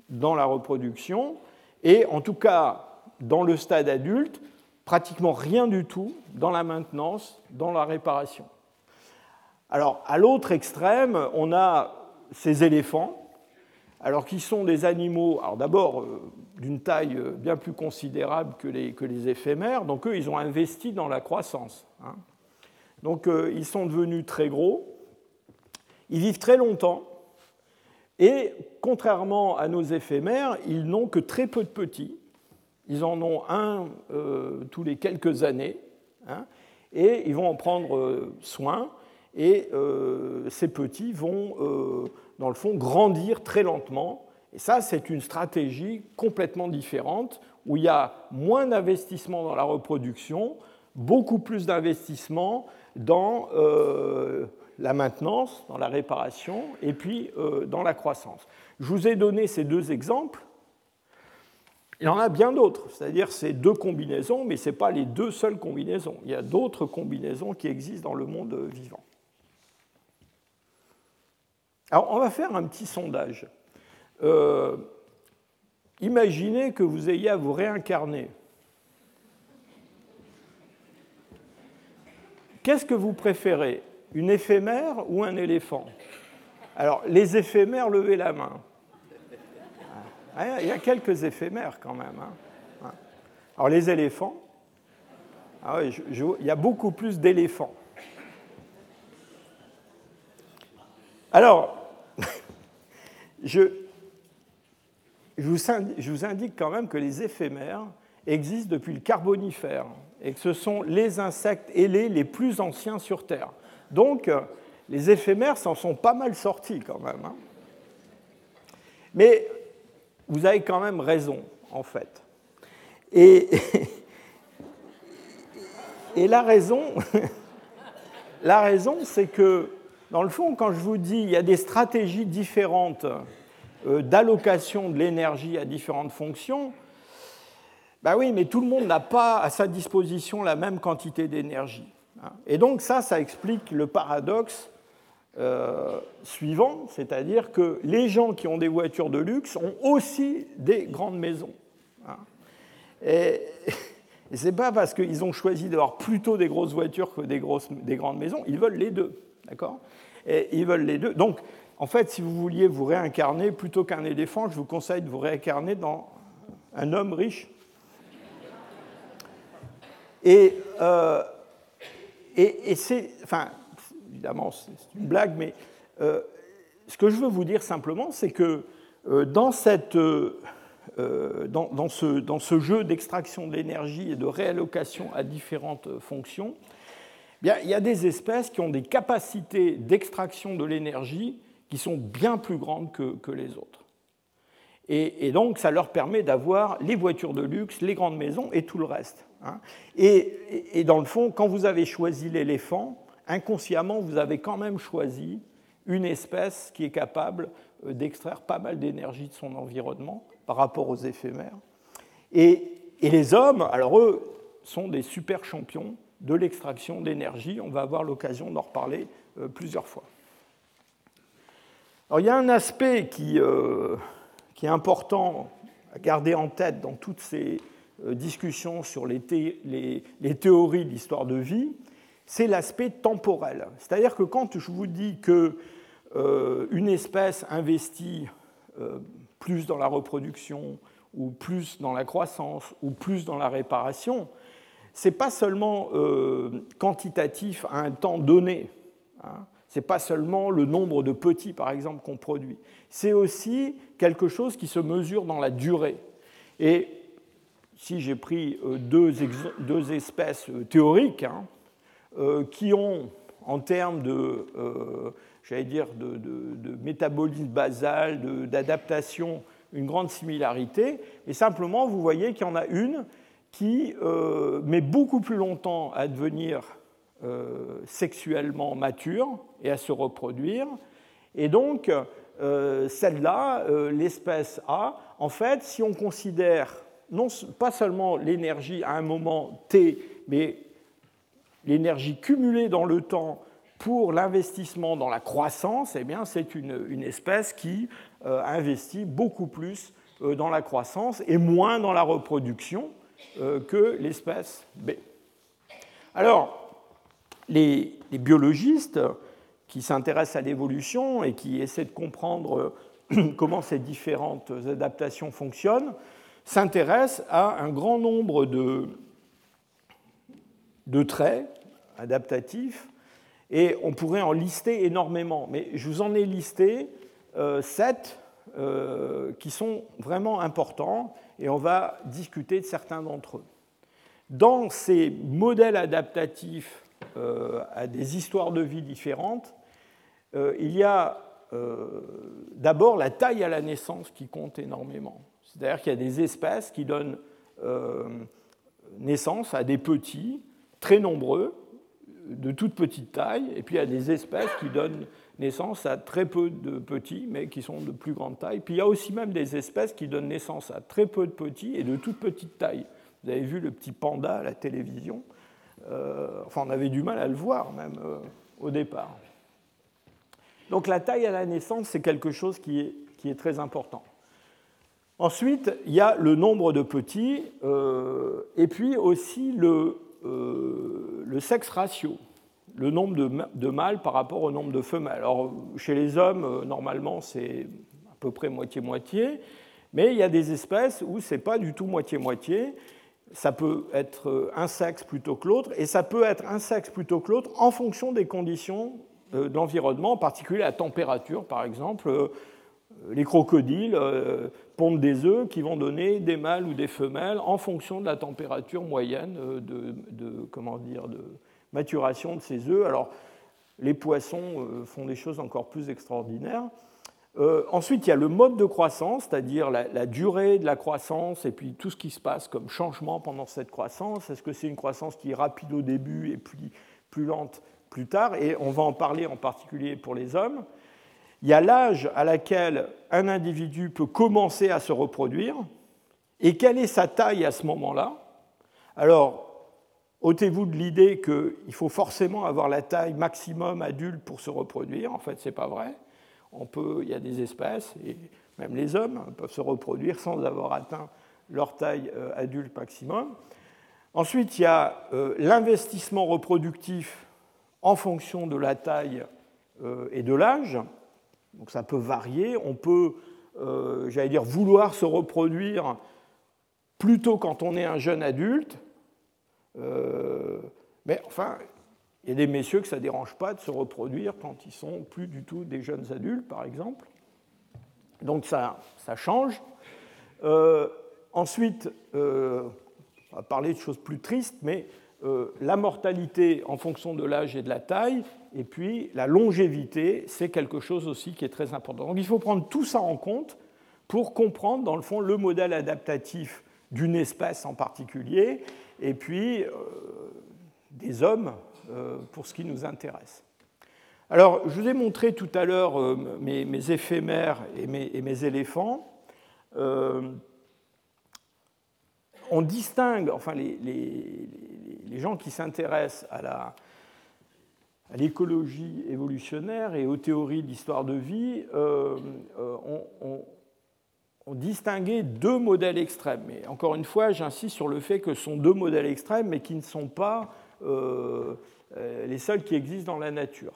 dans la reproduction et en tout cas dans le stade adulte, pratiquement rien du tout dans la maintenance, dans la réparation. Alors, à l'autre extrême, on a ces éléphants, alors qui sont des animaux, alors d'abord euh, d'une taille euh, bien plus considérable que les, que les, éphémères, donc eux, ils ont investi dans la croissance. Hein. Donc ils sont devenus très gros, ils vivent très longtemps, et contrairement à nos éphémères, ils n'ont que très peu de petits. Ils en ont un tous les quelques années, hein, et ils vont en prendre soin, et ces petits vont, dans le fond, grandir très lentement. Et ça, c'est une stratégie complètement différente où il y a moins d'investissement dans la reproduction, beaucoup plus d'investissement dans euh, la maintenance, dans la réparation et puis euh, dans la croissance. Je vous ai donné ces deux exemples. Il y en a bien d'autres, c'est-à-dire ces deux combinaisons, mais ce n'est pas les deux seules combinaisons. Il y a d'autres combinaisons qui existent dans le monde vivant. Alors, on va faire un petit sondage. Euh, imaginez que vous ayez à vous réincarner. Qu'est-ce que vous préférez? Une éphémère ou un éléphant? Alors, les éphémères, levez la main. Ah, il y a quelques éphémères quand même. Hein. Alors, les éléphants, ah il y a beaucoup plus d'éléphants. Alors, [LAUGHS] je, je vous indique quand même que les éphémères existent depuis le Carbonifère et que ce sont les insectes ailés les plus anciens sur Terre. Donc, les éphémères s'en sont pas mal sortis quand même. Hein. Mais vous avez quand même raison, en fait. Et, [LAUGHS] la raison, [LAUGHS] la raison, c'est que, dans le fond, quand je vous dis il y a des stratégies différentes euh, d'allocation de l'énergie à différentes fonctions, ben oui, mais tout le monde n'a pas à sa disposition la même quantité d'énergie. Et donc ça, ça explique le paradoxe euh, suivant, c'est-à-dire que les gens qui ont des voitures de luxe ont aussi des grandes maisons. Hein. Et, [LAUGHS] et ce n'est pas parce qu'ils ont choisi d'avoir plutôt des grosses voitures que des, grosses, des grandes maisons, ils veulent les deux. D'accord? Et ils veulent les deux. Donc, en fait, si vous vouliez vous réincarner, plutôt qu'un éléphant, je vous conseille de vous réincarner dans un homme riche. Et, euh, et, c'est, enfin, évidemment, c'est une blague, mais euh, ce que je veux vous dire simplement, c'est que euh, ce, dans, ce, jeu d'extraction de l'énergie et de réallocation à différentes fonctions, eh il y a des espèces qui ont des capacités d'extraction de l'énergie qui sont bien plus grandes que, les autres. Et, donc, ça leur permet d'avoir les voitures de luxe, les grandes maisons et tout le reste. Hein. Et, dans le fond, quand vous avez choisi l'éléphant, inconsciemment, vous avez quand même choisi une espèce qui est capable euh, d'extraire pas mal d'énergie de son environnement par rapport aux éphémères. Et, les hommes, alors eux, sont des super champions de l'extraction d'énergie. On va avoir l'occasion d'en reparler euh, plusieurs fois il y a un aspect euh, qui, est important à garder en tête dans toutes ces euh, discussions sur les, théories de l'histoire de vie, c'est l'aspect temporel. C'est-à-dire que quand je vous dis qu'une euh, espèce investit plus dans la reproduction, ou plus dans la croissance, ou plus dans la réparation, ce n'est pas seulement quantitatif à un temps donné. Hein ce n'est pas seulement le nombre de petits, par exemple, qu'on produit. C'est aussi quelque chose qui se mesure dans la durée. Et si j'ai pris euh, deux, deux, espèces euh, théoriques hein, euh, qui ont, en termes de, dire, de, métabolisme basal, d'adaptation, une grande similarité, et simplement, vous voyez qu'il y en a une qui met beaucoup plus longtemps à devenir euh, sexuellement mature et à se reproduire. Et donc, euh, celle-là, euh, l'espèce A, en fait, si on considère non pas seulement l'énergie à un moment T, mais l'énergie cumulée dans le temps pour l'investissement dans la croissance, eh bien, c'est une, une, espèce qui investit beaucoup plus dans la croissance et moins dans la reproduction que l'espèce B. Alors, les, biologistes qui s'intéressent à l'évolution et qui essaient de comprendre euh, [CLEARS THROAT] comment ces différentes adaptations fonctionnent s'intéressent à un grand nombre de, traits adaptatifs Et on pourrait en lister énormément, mais je vous en ai listé sept qui sont vraiment importants et on va discuter de certains d'entre eux. Dans ces modèles adaptatifs à des histoires de vie différentes, il y a d'abord la taille à la naissance qui compte énormément. C'est-à-dire qu'il y a des espèces qui donnent euh, naissance à des petits, très nombreux, de toute petite taille, et puis il y a des espèces qui donnent naissance à très peu de petits, mais qui sont de plus grande taille. Puis il y a aussi même des espèces qui donnent naissance à très peu de petits et de toute petite taille. Vous avez vu le petit panda à la télévision. Euh, enfin, on avait du mal à le voir même euh, au départ. Donc la taille à la naissance, c'est quelque chose qui est, qui est très important. Ensuite, il y a le nombre de petits euh, et puis aussi le, le, sexe ratio, le nombre de, mâles par rapport au nombre de femelles. Alors, chez les hommes, normalement, c'est à peu près moitié-moitié, mais il y a des espèces où ce n'est pas du tout moitié-moitié. Ça peut être un sexe plutôt que l'autre, et ça peut être un sexe plutôt que l'autre en fonction des conditions de l'environnement, en particulier la température, par exemple les crocodiles euh, pondent des œufs qui vont donner des mâles ou des femelles en fonction de la température moyenne euh, de, comment dire, de maturation de ces œufs. Alors, les poissons euh, font des choses encore plus extraordinaires. Ensuite, il y a le mode de croissance, c'est-à-dire la, la, durée de la croissance et puis tout ce qui se passe comme changement pendant cette croissance. Est-ce que c'est une croissance qui est rapide au début et puis plus lente plus tard? Et on va en parler en particulier pour les hommes. Il y a l'âge à laquelle un individu peut commencer à se reproduire et quelle est sa taille à ce moment-là? Alors, ôtez-vous de l'idée qu'il faut forcément avoir la taille maximum adulte pour se reproduire. En fait, ce n'est pas vrai. On peut, il y a des espèces, et même les hommes peuvent se reproduire sans avoir atteint leur taille euh, adulte maximum. Ensuite, il y a euh, l'investissement reproductif en fonction de la taille euh, et de l'âge. Donc ça peut varier. On peut, j'allais dire, vouloir se reproduire plutôt quand on est un jeune adulte. Mais enfin, il y a des messieurs que ça ne dérange pas de se reproduire quand ils sont plus du tout des jeunes adultes, par exemple. Donc ça, change. Euh, ensuite, on va parler de choses plus tristes, mais la mortalité en fonction de l'âge et de la taille, et puis la longévité, c'est quelque chose aussi qui est très important. Donc il faut prendre tout ça en compte pour comprendre, dans le fond, le modèle adaptatif d'une espèce en particulier, et puis euh, des hommes euh, pour ce qui nous intéresse. Alors, je vous ai montré tout à l'heure euh, mes, éphémères et mes, éléphants. on distingue, enfin, les, gens qui s'intéressent à l'écologie évolutionnaire et aux théories d'histoire de vie, euh, euh, deux modèles extrêmes. Mais encore une fois, j'insiste sur le fait que ce sont deux modèles extrêmes, mais qui ne sont pas euh, les seuls qui existent dans la nature.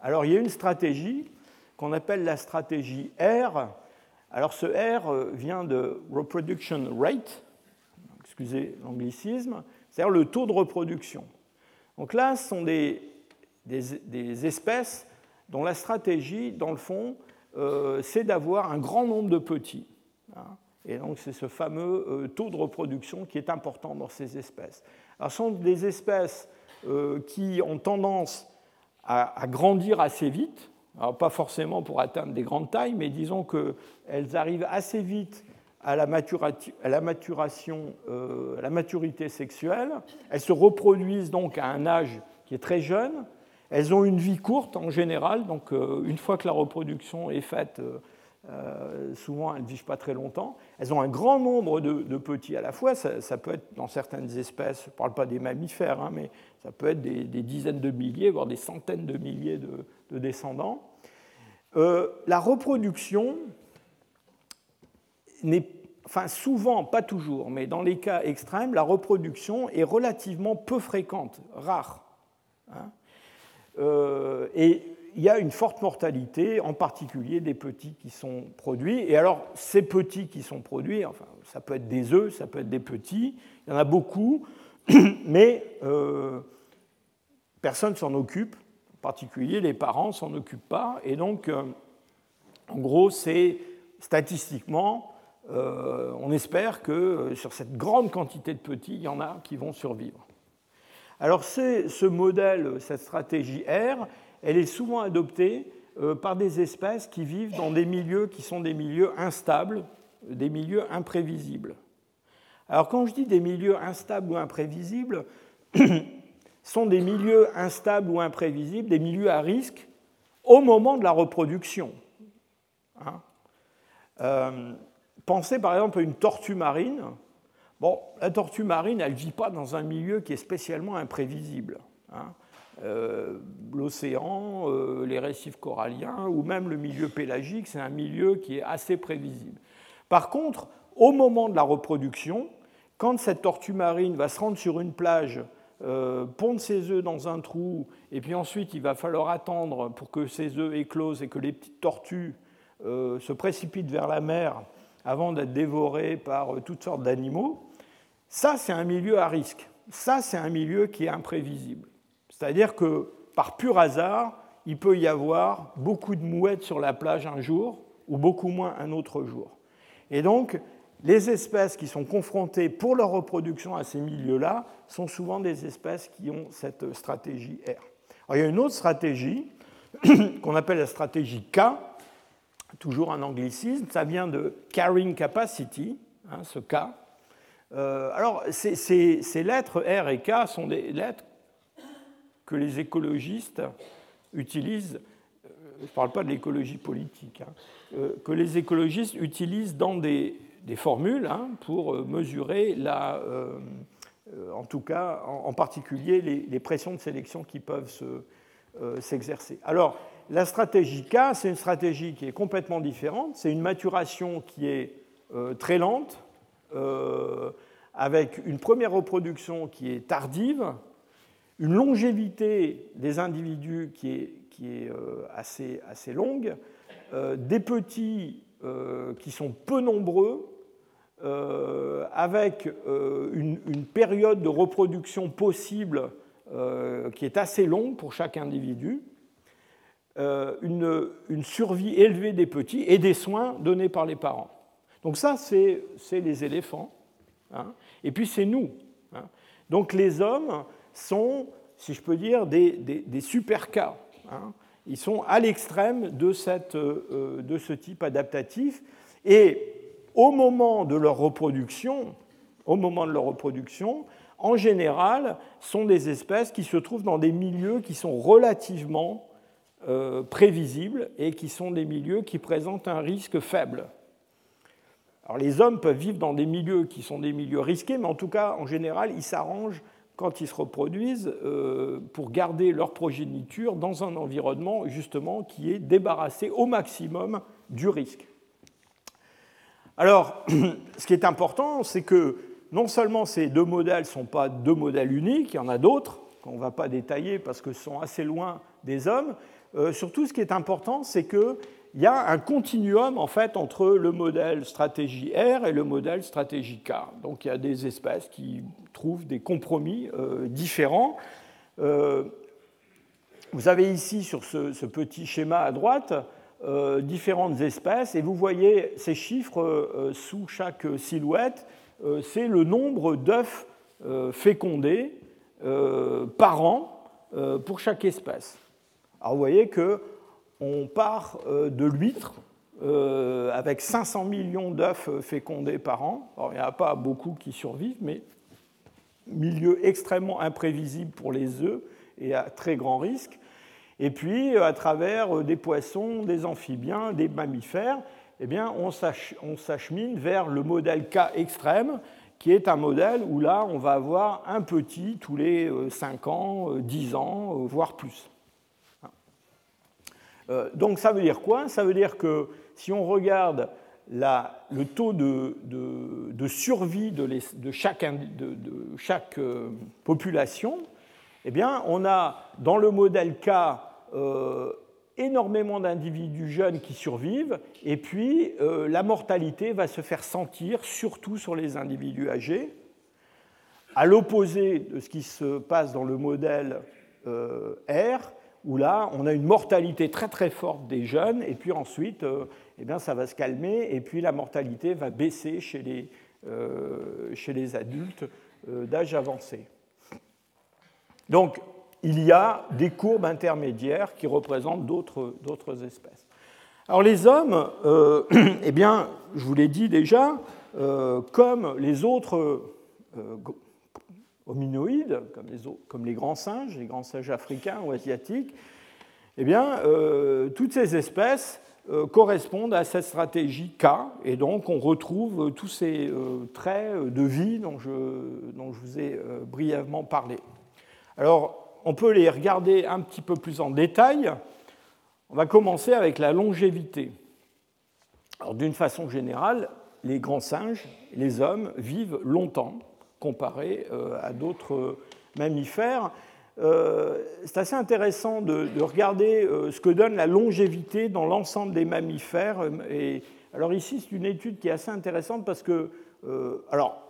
Alors il y a une stratégie qu'on appelle la stratégie R. Alors ce R vient de reproduction rate, excusez l'anglicisme, c'est-à-dire le taux de reproduction. Donc là, ce sont des des, espèces dont la stratégie, dans le fond, euh, c'est d'avoir un grand nombre de petits. Hein. Et donc c'est ce fameux euh, taux de reproduction qui est important dans ces espèces. Ce sont des espèces euh, qui ont tendance à, grandir assez vite, alors pas forcément pour atteindre des grandes tailles, mais disons qu'elles arrivent assez vite à la, maturation, à la maturité sexuelle. Elles se reproduisent donc à un âge qui est très jeune, elles ont une vie courte en général, donc euh, une fois que la reproduction est faite, euh, euh, souvent elles ne vivent pas très longtemps. Elles ont un grand nombre de, petits à la fois. Ça, peut être dans certaines espèces, je ne parle pas des mammifères, hein, mais ça peut être des, dizaines de milliers, voire des centaines de milliers de, descendants. la reproduction n'est enfin souvent, pas toujours, mais dans les cas extrêmes, la reproduction est relativement peu fréquente, rare. Hein. Euh, et il y a une forte mortalité, en particulier des petits qui sont produits. Et alors, ces petits qui sont produits, enfin, ça peut être des œufs, ça peut être des petits, il y en a beaucoup, [CLEARS THROAT] mais euh, personne ne s'en occupe. En particulier, les parents s'en occupent pas. Et donc, euh, en gros, c'est statistiquement, euh, on espère que euh, sur cette grande quantité de petits, il y en a qui vont survivre. Alors, ce modèle, cette stratégie R, elle est souvent adoptée par des espèces qui vivent dans des milieux qui sont des milieux instables, des milieux imprévisibles. Alors quand je dis des milieux instables ou imprévisibles, [CLEARS THROAT] sont des milieux instables ou imprévisibles, des milieux à risque au moment de la reproduction. Hein. Euh, pensez par exemple à une tortue marine. Bon, la tortue marine, elle ne vit pas dans un milieu qui est spécialement imprévisible. Hein. Euh, l'océan, euh, les récifs coralliens ou même le milieu pélagique, c'est un milieu qui est assez prévisible. Par contre, au moment de la reproduction, quand cette tortue marine va se rendre sur une plage, euh, pondre ses œufs dans un trou, et puis ensuite il va falloir attendre pour que ces œufs éclosent et que les petites tortues euh, se précipitent vers la mer avant d'être dévorées par toutes sortes d'animaux, ça c'est un milieu à risque. Ça c'est un milieu qui est imprévisible. C'est-à-dire que par pur hasard, il peut y avoir beaucoup de mouettes sur la plage un jour ou beaucoup moins un autre jour. Et donc, les espèces qui sont confrontées pour leur reproduction à ces milieux-là sont souvent des espèces qui ont cette stratégie R. il y a une autre stratégie [CLEARS THROAT] qu'on appelle la stratégie K, toujours un anglicisme, ça vient de carrying capacity, hein, ce K. Euh, alors, ces, lettres R et K sont des lettres que les écologistes utilisent, euh, je ne parle pas de l'écologie politique, hein, euh, que les écologistes utilisent dans des, formules hein, pour euh, mesurer la, en tout cas, en, particulier les, pressions de sélection qui peuvent s'exercer. Alors, la stratégie K, c'est une stratégie qui est complètement différente. C'est une maturation qui est très lente, avec une première reproduction qui est tardive, une longévité des individus qui est, qui est assez, assez, longue, des petits qui sont peu nombreux, euh, avec euh, une, période de reproduction possible euh, qui est assez longue pour chaque individu, une, survie élevée des petits et des soins donnés par les parents. Donc ça, c'est les éléphants. Hein. et puis c'est nous. Hein. Donc les hommes sont, si je peux dire, des, des, super cas. Hein. Ils sont à l'extrême de, de ce type adaptatif. Et au moment de leur reproduction, au moment de leur reproduction, en général, sont des espèces qui se trouvent dans des milieux qui sont relativement euh, prévisibles et qui sont des milieux qui présentent un risque faible. Alors les hommes peuvent vivre dans des milieux qui sont des milieux risqués, mais en tout cas, en général, ils s'arrangent quand ils se reproduisent euh, pour garder leur progéniture dans un environnement justement qui est débarrassé au maximum du risque. Alors, [CLEARS THROAT] ce qui est important, c'est que non seulement ces deux modèles ne sont pas deux modèles uniques, il y en a d'autres qu'on ne va pas détailler parce que sont assez loin des hommes. Euh, surtout, ce qui est important, c'est qu'il y a un continuum en fait entre le modèle stratégie R et le modèle stratégie K. Donc, il y a des espèces qui trouvent des compromis euh, différents. Euh, vous avez ici sur ce, petit schéma à droite euh, différentes espèces et vous voyez ces chiffres sous chaque silhouette, c'est le nombre d'œufs fécondés par an pour chaque espèce. Alors vous voyez que on part de l'huître avec 500 millions d'œufs fécondés par an. Il n'y a pas beaucoup qui survivent, mais milieu extrêmement imprévisible pour les œufs et à très grand risque et puis à travers euh, des poissons, des amphibiens, des mammifères, eh on s'achemine vers le modèle K extrême, qui est un modèle où là, on va avoir un petit tous les 5 euh, ans, 10 euh, ans, voire plus. Donc ça veut dire quoi? Ça veut dire que si on regarde le taux de, survie de, chaque, population, eh bien, on a dans le modèle K euh, énormément d'individus jeunes qui survivent, et puis euh, la mortalité va se faire sentir surtout sur les individus âgés, à l'opposé de ce qui se passe dans le modèle euh, R, où là, on a une mortalité très très forte des jeunes, et puis ensuite, eh bien, ça va se calmer, et puis la mortalité va baisser chez les, les adultes d'âge avancé. Donc, il y a des courbes intermédiaires qui représentent d'autres espèces. Alors les hommes, euh, [CLEARS THROAT] eh bien, je vous l'ai dit déjà, euh, comme les autres euh, hominoïdes, comme les, grands singes, les grands singes africains ou asiatiques, eh bien, toutes ces espèces correspondent à cette stratégie K, et donc on retrouve tous ces traits de vie dont je, vous ai brièvement parlé. Alors, on peut les regarder un petit peu plus en détail. On va commencer avec la longévité. D'une façon générale, les grands singes, les hommes, vivent longtemps comparé euh, à d'autres mammifères. Euh, c'est assez intéressant de, regarder euh, ce que donne la longévité dans l'ensemble des mammifères. Et, alors ici, c'est une étude qui est assez intéressante parce que, alors,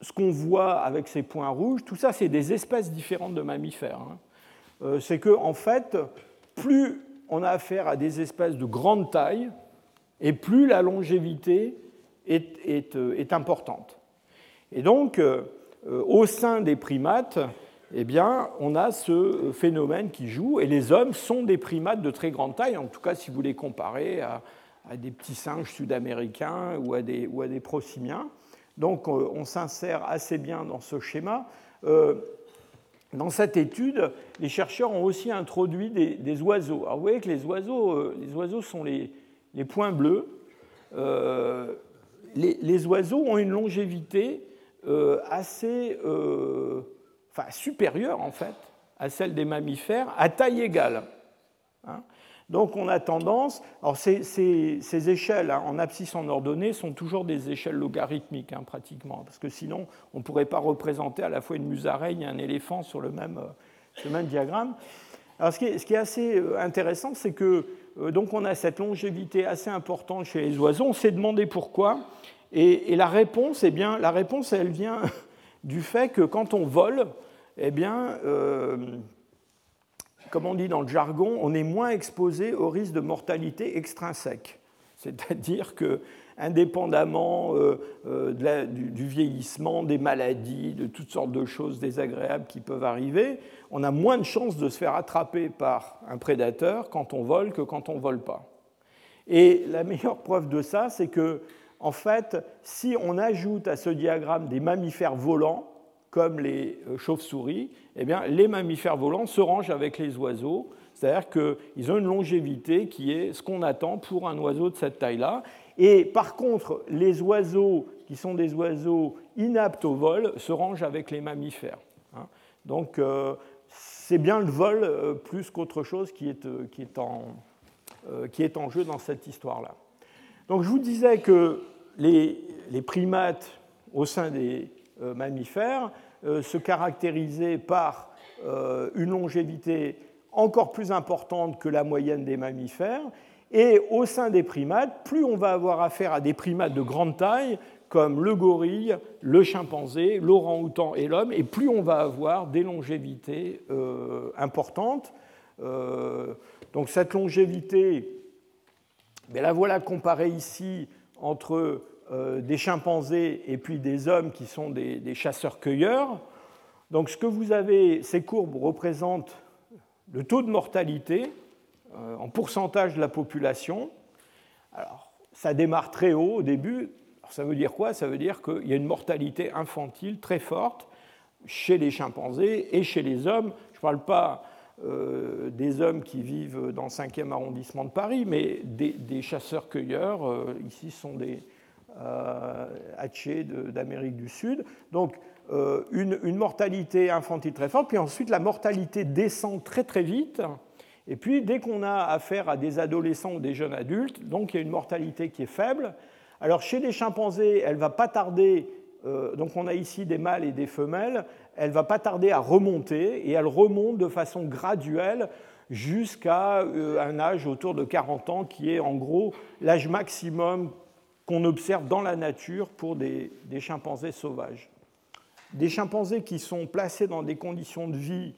ce qu'on voit avec ces points rouges, tout ça, c'est des espèces différentes de mammifères. Hein. c'est que, en fait, plus on a affaire à des espèces de grande taille, et plus la longévité est, euh, importante. Et donc, euh, au sein des primates, eh bien, on a ce phénomène qui joue, et les hommes sont des primates de très grande taille, en tout cas si vous les comparez à, des petits singes sud-américains ou, à des, ou prosimiens. Donc euh, on s'insère assez bien dans ce schéma. Dans cette étude, les chercheurs ont aussi introduit des, oiseaux. Alors vous voyez que les oiseaux, euh, les oiseaux sont les, points bleus. Euh, les, oiseaux ont une longévité euh, assez enfin, supérieure en fait à celle des mammifères à taille égale. Hein. Donc on a tendance, alors ces, échelles hein, en abscisse en ordonnée sont toujours des échelles logarithmiques hein, pratiquement, parce que sinon on ne pourrait pas représenter à la fois une musaraigne et un éléphant sur le même, euh, même diagramme. Alors ce qui, est, assez euh, intéressant, c'est que euh, donc on a cette longévité assez importante chez les oiseaux. On s'est demandé pourquoi, et, la réponse, eh bien, la réponse, elle vient [LAUGHS] du fait que quand on vole, eh bien, comme on dit dans le jargon, on est moins exposé au risque de mortalité extrinsèque. C'est-à-dire que, indépendamment euh, euh, du, vieillissement, des maladies, de toutes sortes de choses désagréables qui peuvent arriver, on a moins de chances de se faire attraper par un prédateur quand on vole que quand on ne vole pas. Et la meilleure preuve de ça, c'est que, en fait, si on ajoute à ce diagramme des mammifères volants, comme les euh, chauves-souris, eh bien, les mammifères volants se rangent avec les oiseaux, c'est-à-dire qu'ils ont une longévité qui est ce qu'on attend pour un oiseau de cette taille-là. Et par contre, les oiseaux qui sont des oiseaux inaptes au vol se rangent avec les mammifères. Hein. Donc euh, c'est bien le vol euh, plus qu'autre chose qui est, qui, est en, qui est en jeu dans cette histoire-là. Donc je vous disais que les, primates au sein des mammifères euh, se caractériser par euh, une longévité encore plus importante que la moyenne des mammifères. Et au sein des primates, plus on va avoir affaire à des primates de grande taille, comme le gorille, le chimpanzé, l'orang-outan et l'homme, et plus on va avoir des longévités euh, importantes. donc cette longévité, ben la voilà comparée ici entre euh, des chimpanzés et puis des hommes qui sont des, chasseurs-cueilleurs. Donc ce que vous avez, ces courbes représentent le taux de mortalité euh, en pourcentage de la population. Alors ça démarre très haut au début. ça veut dire quoi? Ça veut dire qu'il y a une mortalité infantile très forte chez les chimpanzés et chez les hommes. Je ne parle pas euh, des hommes qui vivent dans le 5e arrondissement de Paris, mais des, chasseurs-cueilleurs. ici, sont des, euh, d'Amérique du Sud. Donc euh, une, mortalité infantile très forte, puis ensuite la mortalité descend très très vite. Et puis dès qu'on a affaire à des adolescents ou des jeunes adultes, donc il y a une mortalité qui est faible. Alors chez les chimpanzés, elle va pas tarder, euh, donc on a ici des mâles et des femelles, elle va pas tarder à remonter, et elle remonte de façon graduelle jusqu'à euh, un âge autour de 40 ans, qui est en gros l'âge maximum qu'on observe dans la nature pour des, chimpanzés sauvages. Des chimpanzés qui sont placés dans des conditions de vie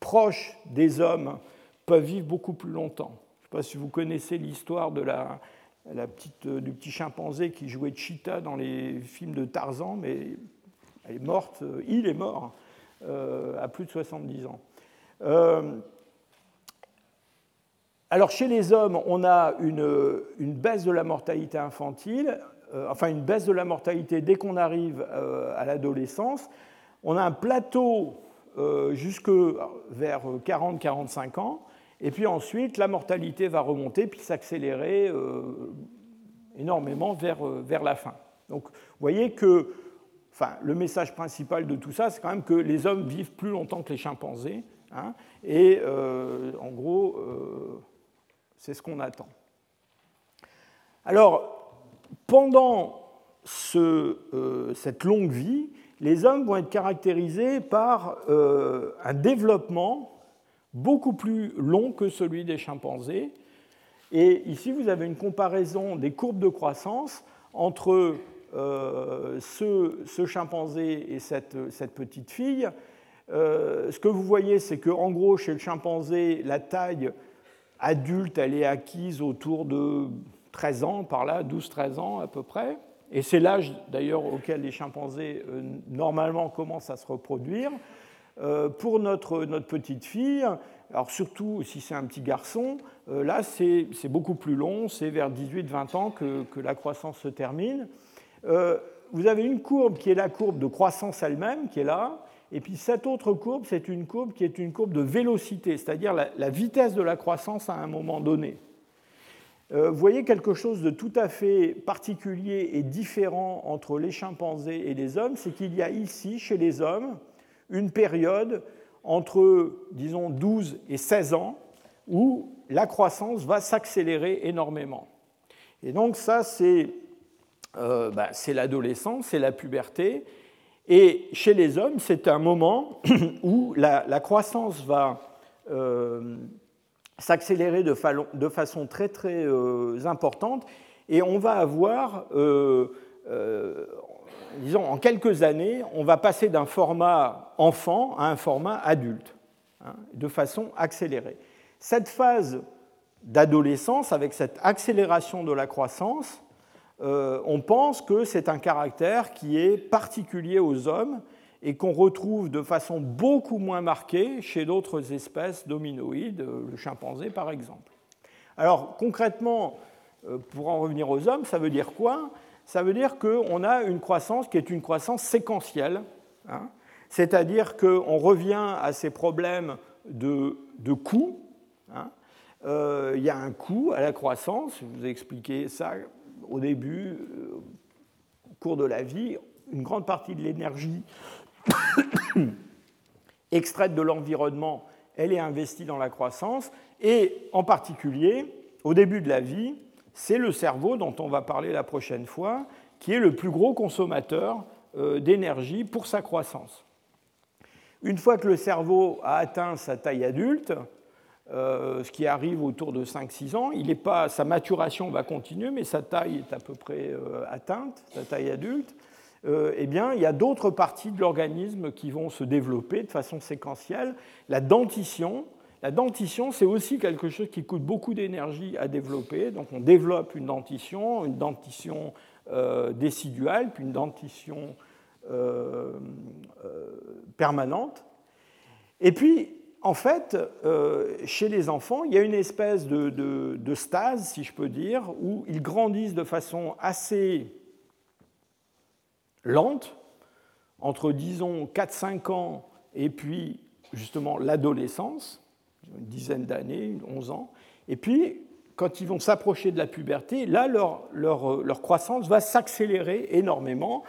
proches des hommes peuvent vivre beaucoup plus longtemps. Je ne sais pas si vous connaissez l'histoire de la, petite, du petit chimpanzé qui jouait Cheetah dans les films de Tarzan, mais elle est morte, il est mort à plus de 70 ans. Alors chez les hommes, on a une, baisse de la mortalité infantile, euh, enfin une baisse de la mortalité dès qu'on arrive euh, à l'adolescence. On a un plateau euh, jusque vers 40-45 ans, et puis ensuite la mortalité va remonter puis s'accélérer énormément vers, vers la fin. Donc vous voyez que enfin, le message principal de tout ça, c'est quand même que les hommes vivent plus longtemps que les chimpanzés. Hein, et en gros, c'est ce qu'on attend. Alors, pendant euh, cette longue vie, les hommes vont être caractérisés par euh, un développement beaucoup plus long que celui des chimpanzés. Et ici, vous avez une comparaison des courbes de croissance entre euh, ce, chimpanzé et cette, petite fille. ce que vous voyez, c'est qu'en gros, chez le chimpanzé, la taille adulte, elle est acquise autour de 13 ans, par là, 12-13 ans à peu près. Et c'est l'âge d'ailleurs auquel les chimpanzés euh, normalement commencent à se reproduire. Euh, pour notre, petite fille, alors surtout si c'est un petit garçon, euh, là c'est beaucoup plus long, c'est vers 18-20 ans que, que, la croissance se termine. Vous avez une courbe qui est la courbe de croissance elle-même, qui est là, et puis cette autre courbe, c'est une courbe qui est une courbe de vélocité, c'est-à-dire la, vitesse de la croissance à un moment donné. Euh, vous voyez quelque chose de tout à fait particulier et différent entre les chimpanzés et les hommes, c'est qu'il y a ici, chez les hommes, une période entre, disons, 12 et 16 ans où la croissance va s'accélérer énormément. Et donc ça, c'est euh, bah, l'adolescence, c'est la puberté, et chez les hommes, c'est un moment [CLEARS THROAT] où la, croissance va euh, s'accélérer de, façon très très euh, importante et on va avoir, disons, en quelques années, on va passer d'un format enfant à un format adulte, hein, de façon accélérée. Cette phase d'adolescence, avec cette accélération de la croissance, euh, on pense que c'est un caractère qui est particulier aux hommes et qu'on retrouve de façon beaucoup moins marquée chez d'autres espèces d'hominoïdes, euh, le chimpanzé par exemple. Alors concrètement, euh, pour en revenir aux hommes, ça veut dire quoi? Ça veut dire qu'on a une croissance qui est une croissance séquentielle, hein. c'est-à-dire qu'on revient à ces problèmes de, coût. Hein. il y a un coût à la croissance, je vous ai expliqué ça au début, euh, au cours de la vie, une grande partie de l'énergie [COUGHS] extraite de l'environnement, elle est investie dans la croissance. Et en particulier, au début de la vie, c'est le cerveau, dont on va parler la prochaine fois, qui est le plus gros consommateur euh, d'énergie pour sa croissance. Une fois que le cerveau a atteint sa taille adulte, euh, ce qui arrive autour de 5-6 ans. Il pas, sa maturation va continuer, mais sa taille est à peu près euh, atteinte, sa taille adulte. Euh, eh bien, il y a d'autres parties de l'organisme qui vont se développer de façon séquentielle. La dentition, la dentition, c'est aussi quelque chose qui coûte beaucoup d'énergie à développer. Donc, on développe une dentition, une dentition déciduale, puis une dentition permanente. Et puis, en fait, euh, chez les enfants, il y a une espèce de, stase, si je peux dire, où ils grandissent de façon assez lente, entre, disons, 4-5 ans et puis, justement, l'adolescence, une dizaine d'années, 11 ans. Et puis, quand ils vont s'approcher de la puberté, là, leur croissance va s'accélérer énormément.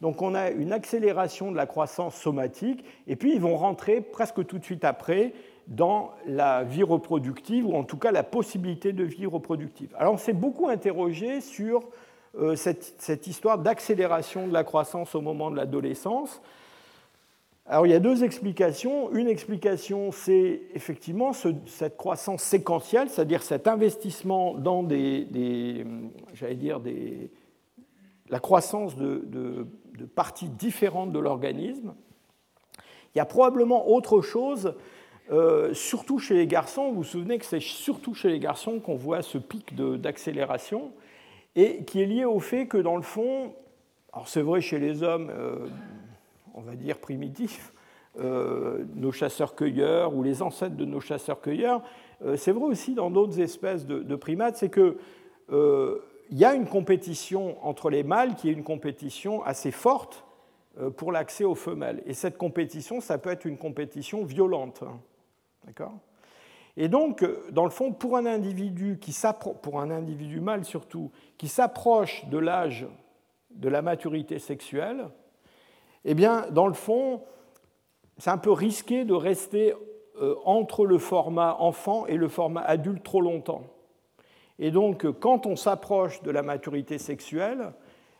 Donc on a une accélération de la croissance somatique, et puis ils vont rentrer presque tout de suite après dans la vie reproductive, ou en tout cas la possibilité de vie reproductive. Alors on s'est beaucoup interrogé sur euh, cette, histoire d'accélération de la croissance au moment de l'adolescence. Alors il y a deux explications. Une explication, c'est effectivement cette croissance séquentielle, c'est-à-dire cet investissement dans des, j'allais dire, la croissance de parties différentes de l'organisme. Il y a probablement autre chose surtout chez les garçons, vous vous souvenez que c'est surtout chez les garçons qu'on voit ce pic d'accélération, et qui est lié au fait que dans le fond, alors c'est vrai chez les hommes, on va dire primitifs, nos chasseurs-cueilleurs ou les ancêtres de nos chasseurs-cueilleurs, c'est vrai aussi dans d'autres espèces de, de primates, c'est que il y a une compétition entre les mâles qui est une compétition assez forte euh, pour l'accès aux femelles. Et cette compétition, ça peut être une compétition violente. Hein. D'accord? Et donc, euh, dans le fond, pour un individu, mâle surtout, qui s'approche de l'âge de la maturité sexuelle, eh bien, dans le fond, c'est un peu risqué de rester euh, entre le format enfant et le format adulte trop longtemps. Et donc, quand on s'approche de la maturité sexuelle,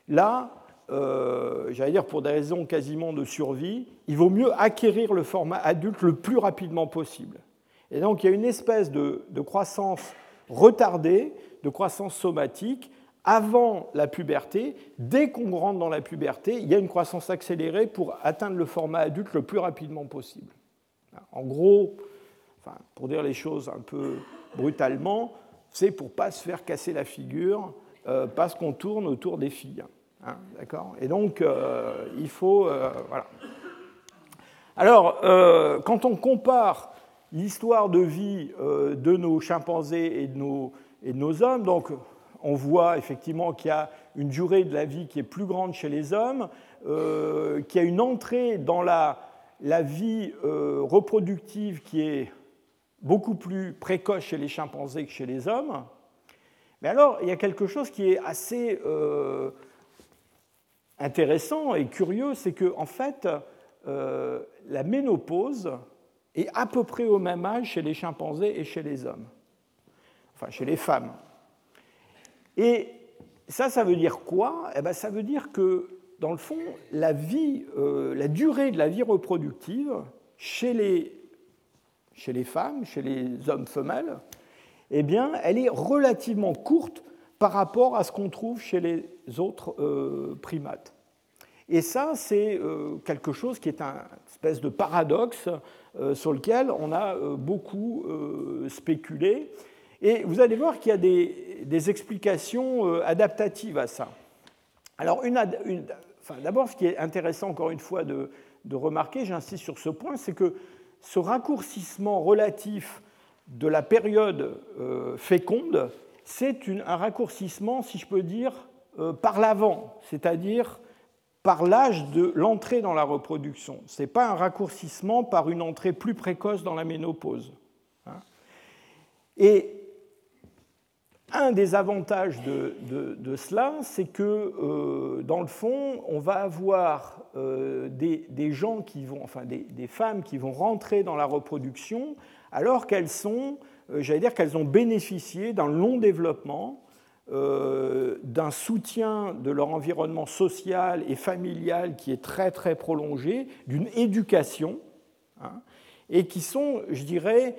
là, euh, j'allais dire pour des raisons quasiment de survie, il vaut mieux acquérir le format adulte le plus rapidement possible. Et donc, il y a une espèce de, croissance retardée, de croissance somatique, avant la puberté. Dès qu'on rentre dans la puberté, il y a une croissance accélérée pour atteindre le format adulte le plus rapidement possible. En gros, pour dire les choses un peu brutalement, c'est pour ne pas se faire casser la figure euh, parce qu'on tourne autour des filles. Hein, d'accord? Et donc, euh, il faut. Euh, voilà. Alors, quand on compare l'histoire de vie de nos chimpanzés et de nos, hommes, donc on voit effectivement qu'il y a une durée de la vie qui est plus grande chez les hommes, qu'il y a une entrée dans la vie reproductive qui est beaucoup plus précoce chez les chimpanzés que chez les hommes. Mais alors, il y a quelque chose qui est assez euh, intéressant et curieux, c'est que en fait, euh, la ménopause est à peu près au même âge chez les chimpanzés et chez les hommes, enfin chez les femmes. Et ça, ça veut dire quoi? Eh bien, Ça veut dire que, dans le fond, la, euh, la durée de la vie reproductive chez les chez les femmes, chez les hommes femelles, eh bien, elle est relativement courte par rapport à ce qu'on trouve chez les autres euh, primates. Et ça, c'est euh, quelque chose qui est un espèce de paradoxe euh, sur lequel on a beaucoup spéculé. Et vous allez voir qu'il y a des, explications adaptatives à ça. Alors, d'abord, ce qui est intéressant, encore une fois, de remarquer, j'insiste sur ce point, c'est que ce raccourcissement relatif de la période euh, féconde, c'est un raccourcissement, si je peux dire, euh, par l'avant, c'est-à-dire par l'âge de l'entrée dans la reproduction. Ce n'est pas un raccourcissement par une entrée plus précoce dans la ménopause. Hein. Et un des avantages de, cela, c'est que, euh, dans le fond, on va avoir euh, des, gens qui vont, enfin des, femmes qui vont rentrer dans la reproduction alors qu'elles sont, euh, j'allais dire qu'elles ont bénéficié d'un long développement, d'un soutien de leur environnement social et familial qui est très très prolongé, d'une éducation, hein, et qui sont, je dirais,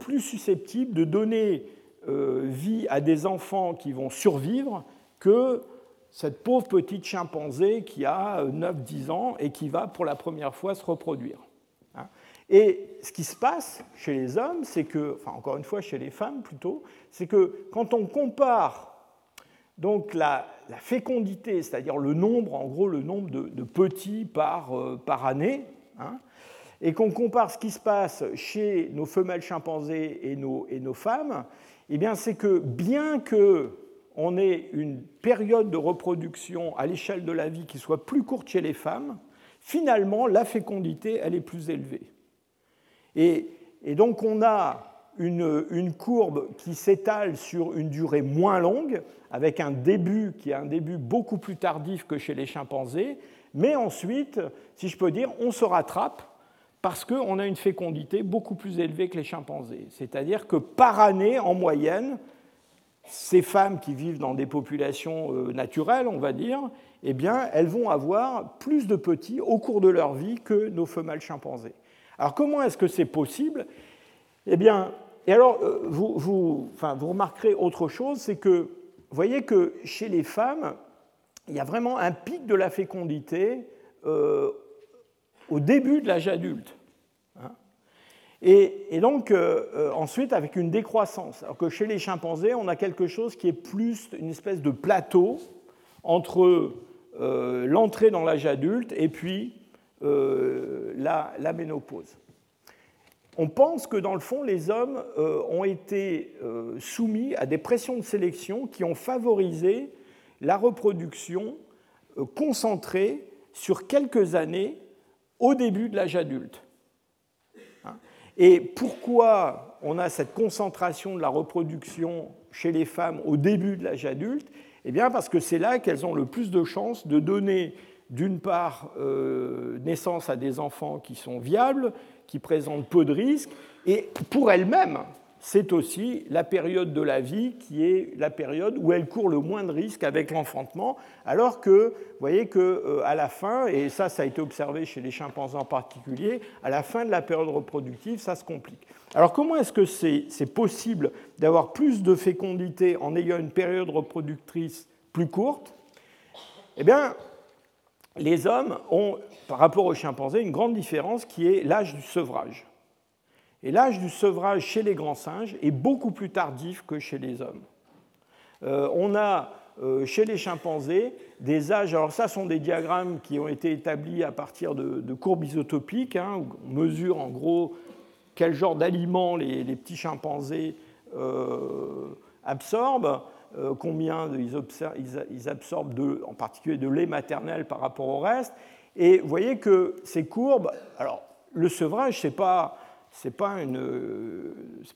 plus susceptibles de donner vie à des enfants qui vont survivre que cette pauvre petite chimpanzé qui a 9-10 ans et qui va pour la première fois se reproduire. Hein. Et ce qui se passe chez les hommes, c'est que, enfin encore une fois chez les femmes plutôt, c'est que quand on compare donc la, fécondité, c'est-à-dire le nombre, en gros le nombre de, petits par, euh, par année, hein, et qu'on compare ce qui se passe chez nos femelles chimpanzés et nos, et nos femmes, eh bien, c'est que bien qu'on ait une période de reproduction à l'échelle de la vie qui soit plus courte chez les femmes, finalement, la fécondité, elle est plus élevée. Et, donc, on a une, une courbe qui s'étale sur une durée moins longue, avec un début qui est un début beaucoup plus tardif que chez les chimpanzés, mais ensuite, si je peux dire, on se rattrape parce qu'on a une fécondité beaucoup plus élevée que les chimpanzés. C'est-à-dire que par année, en moyenne, ces femmes qui vivent dans des populations euh, naturelles, on va dire, eh bien, elles vont avoir plus de petits au cours de leur vie que nos femelles chimpanzés. Alors comment est-ce que c'est possible? Eh bien, et alors, euh, vous, remarquerez autre chose, c'est que vous voyez que chez les femmes, il y a vraiment un pic de la fécondité euh, au début de l'âge adulte. Hein. Et, donc, euh, euh, ensuite, avec une décroissance. Alors que chez les chimpanzés, on a quelque chose qui est plus une espèce de plateau entre euh, l'entrée dans l'âge adulte et puis la, la, ménopause. On pense que dans le fond, les hommes ont été soumis à des pressions de sélection qui ont favorisé la reproduction concentrée sur quelques années au début de l'âge adulte. Et pourquoi on a cette concentration de la reproduction chez les femmes au début de l'âge adulte? Eh bien parce que c'est là qu'elles ont le plus de chances de donner d'une part euh, naissance à des enfants qui sont viables, qui présentent peu de risques, et pour elles-mêmes, c'est aussi la période de la vie qui est la période où elle court le moins de risques avec l'enfantement, alors que vous voyez qu'à euh, la fin, et ça, ça a été observé chez les chimpanzés en particulier, à la fin de la période reproductive, ça se complique. Alors comment est-ce que c'est possible d'avoir plus de fécondité en ayant une période reproductrice plus courte? Eh bien, les hommes ont, par rapport aux chimpanzés, une grande différence qui est l'âge du sevrage. Et l'âge du sevrage chez les grands singes est beaucoup plus tardif que chez les hommes. Euh, on a euh, chez les chimpanzés des âges, alors ça sont des diagrammes qui ont été établis à partir de, courbes isotopiques, hein, où on mesure en gros quel genre d'aliments les, petits chimpanzés euh, absorbent, combien ils, absorbent en particulier de lait maternel par rapport au reste. Et vous voyez que ces courbes, alors le sevrage, ce n'est pas ce n'est pas,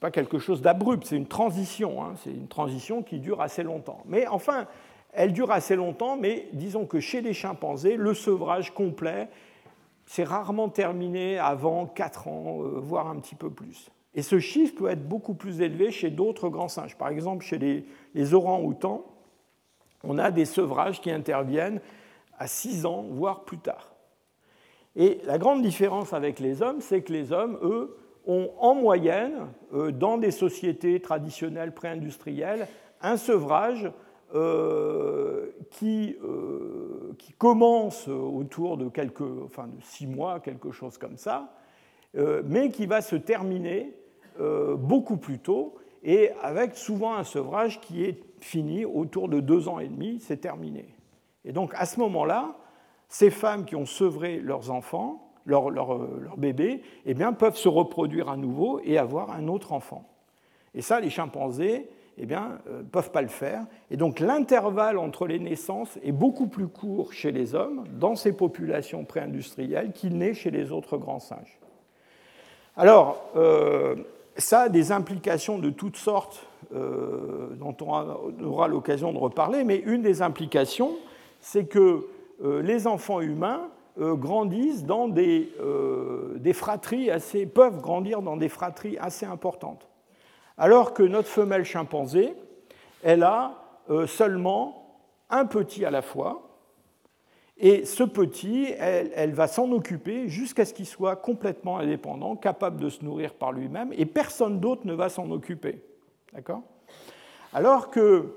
pas, quelque chose d'abrupt, c'est une transition. Hein. c'est une transition qui dure assez longtemps. Mais enfin, elle dure assez longtemps, mais disons que chez les chimpanzés, le sevrage complet, c'est rarement terminé avant 4 ans, euh, voire un petit peu plus. Et ce chiffre peut être beaucoup plus élevé chez d'autres grands singes. Par exemple, chez les, les orangs-outans, on a des sevrages qui interviennent à 6 ans, voire plus tard. Et la grande différence avec les hommes, c'est que les hommes, eux, ont en moyenne, euh, dans des sociétés traditionnelles pré-industrielles, un sevrage euh, qui, euh, qui, commence autour de, de six mois, quelque chose comme ça, mais qui va se terminer beaucoup plus tôt et avec souvent un sevrage qui est fini autour de deux ans et demi, c'est terminé. Et donc à ce moment-là, ces femmes qui ont sevré leurs enfants leur, leur, leur bébé, eh bien, peuvent se reproduire à nouveau et avoir un autre enfant. Et ça, les chimpanzés eh bien, euh, peuvent pas le faire. Et donc l'intervalle entre les naissances est beaucoup plus court chez les hommes, dans ces populations pré-industrielles, qu'il n'est chez les autres grands singes. Alors, euh, ça a des implications de toutes sortes euh, dont on aura l'occasion de reparler, mais une des implications, c'est que les enfants humains euh, grandissent dans des, euh, des, fratries assez, peuvent grandir dans des fratries assez importantes. Alors que notre femelle chimpanzé, elle a euh, seulement un petit à la fois, et ce petit, elle, elle va s'en occuper jusqu'à ce qu'il soit complètement indépendant, capable de se nourrir par lui-même, et personne d'autre ne va s'en occuper. D'accord? Alors que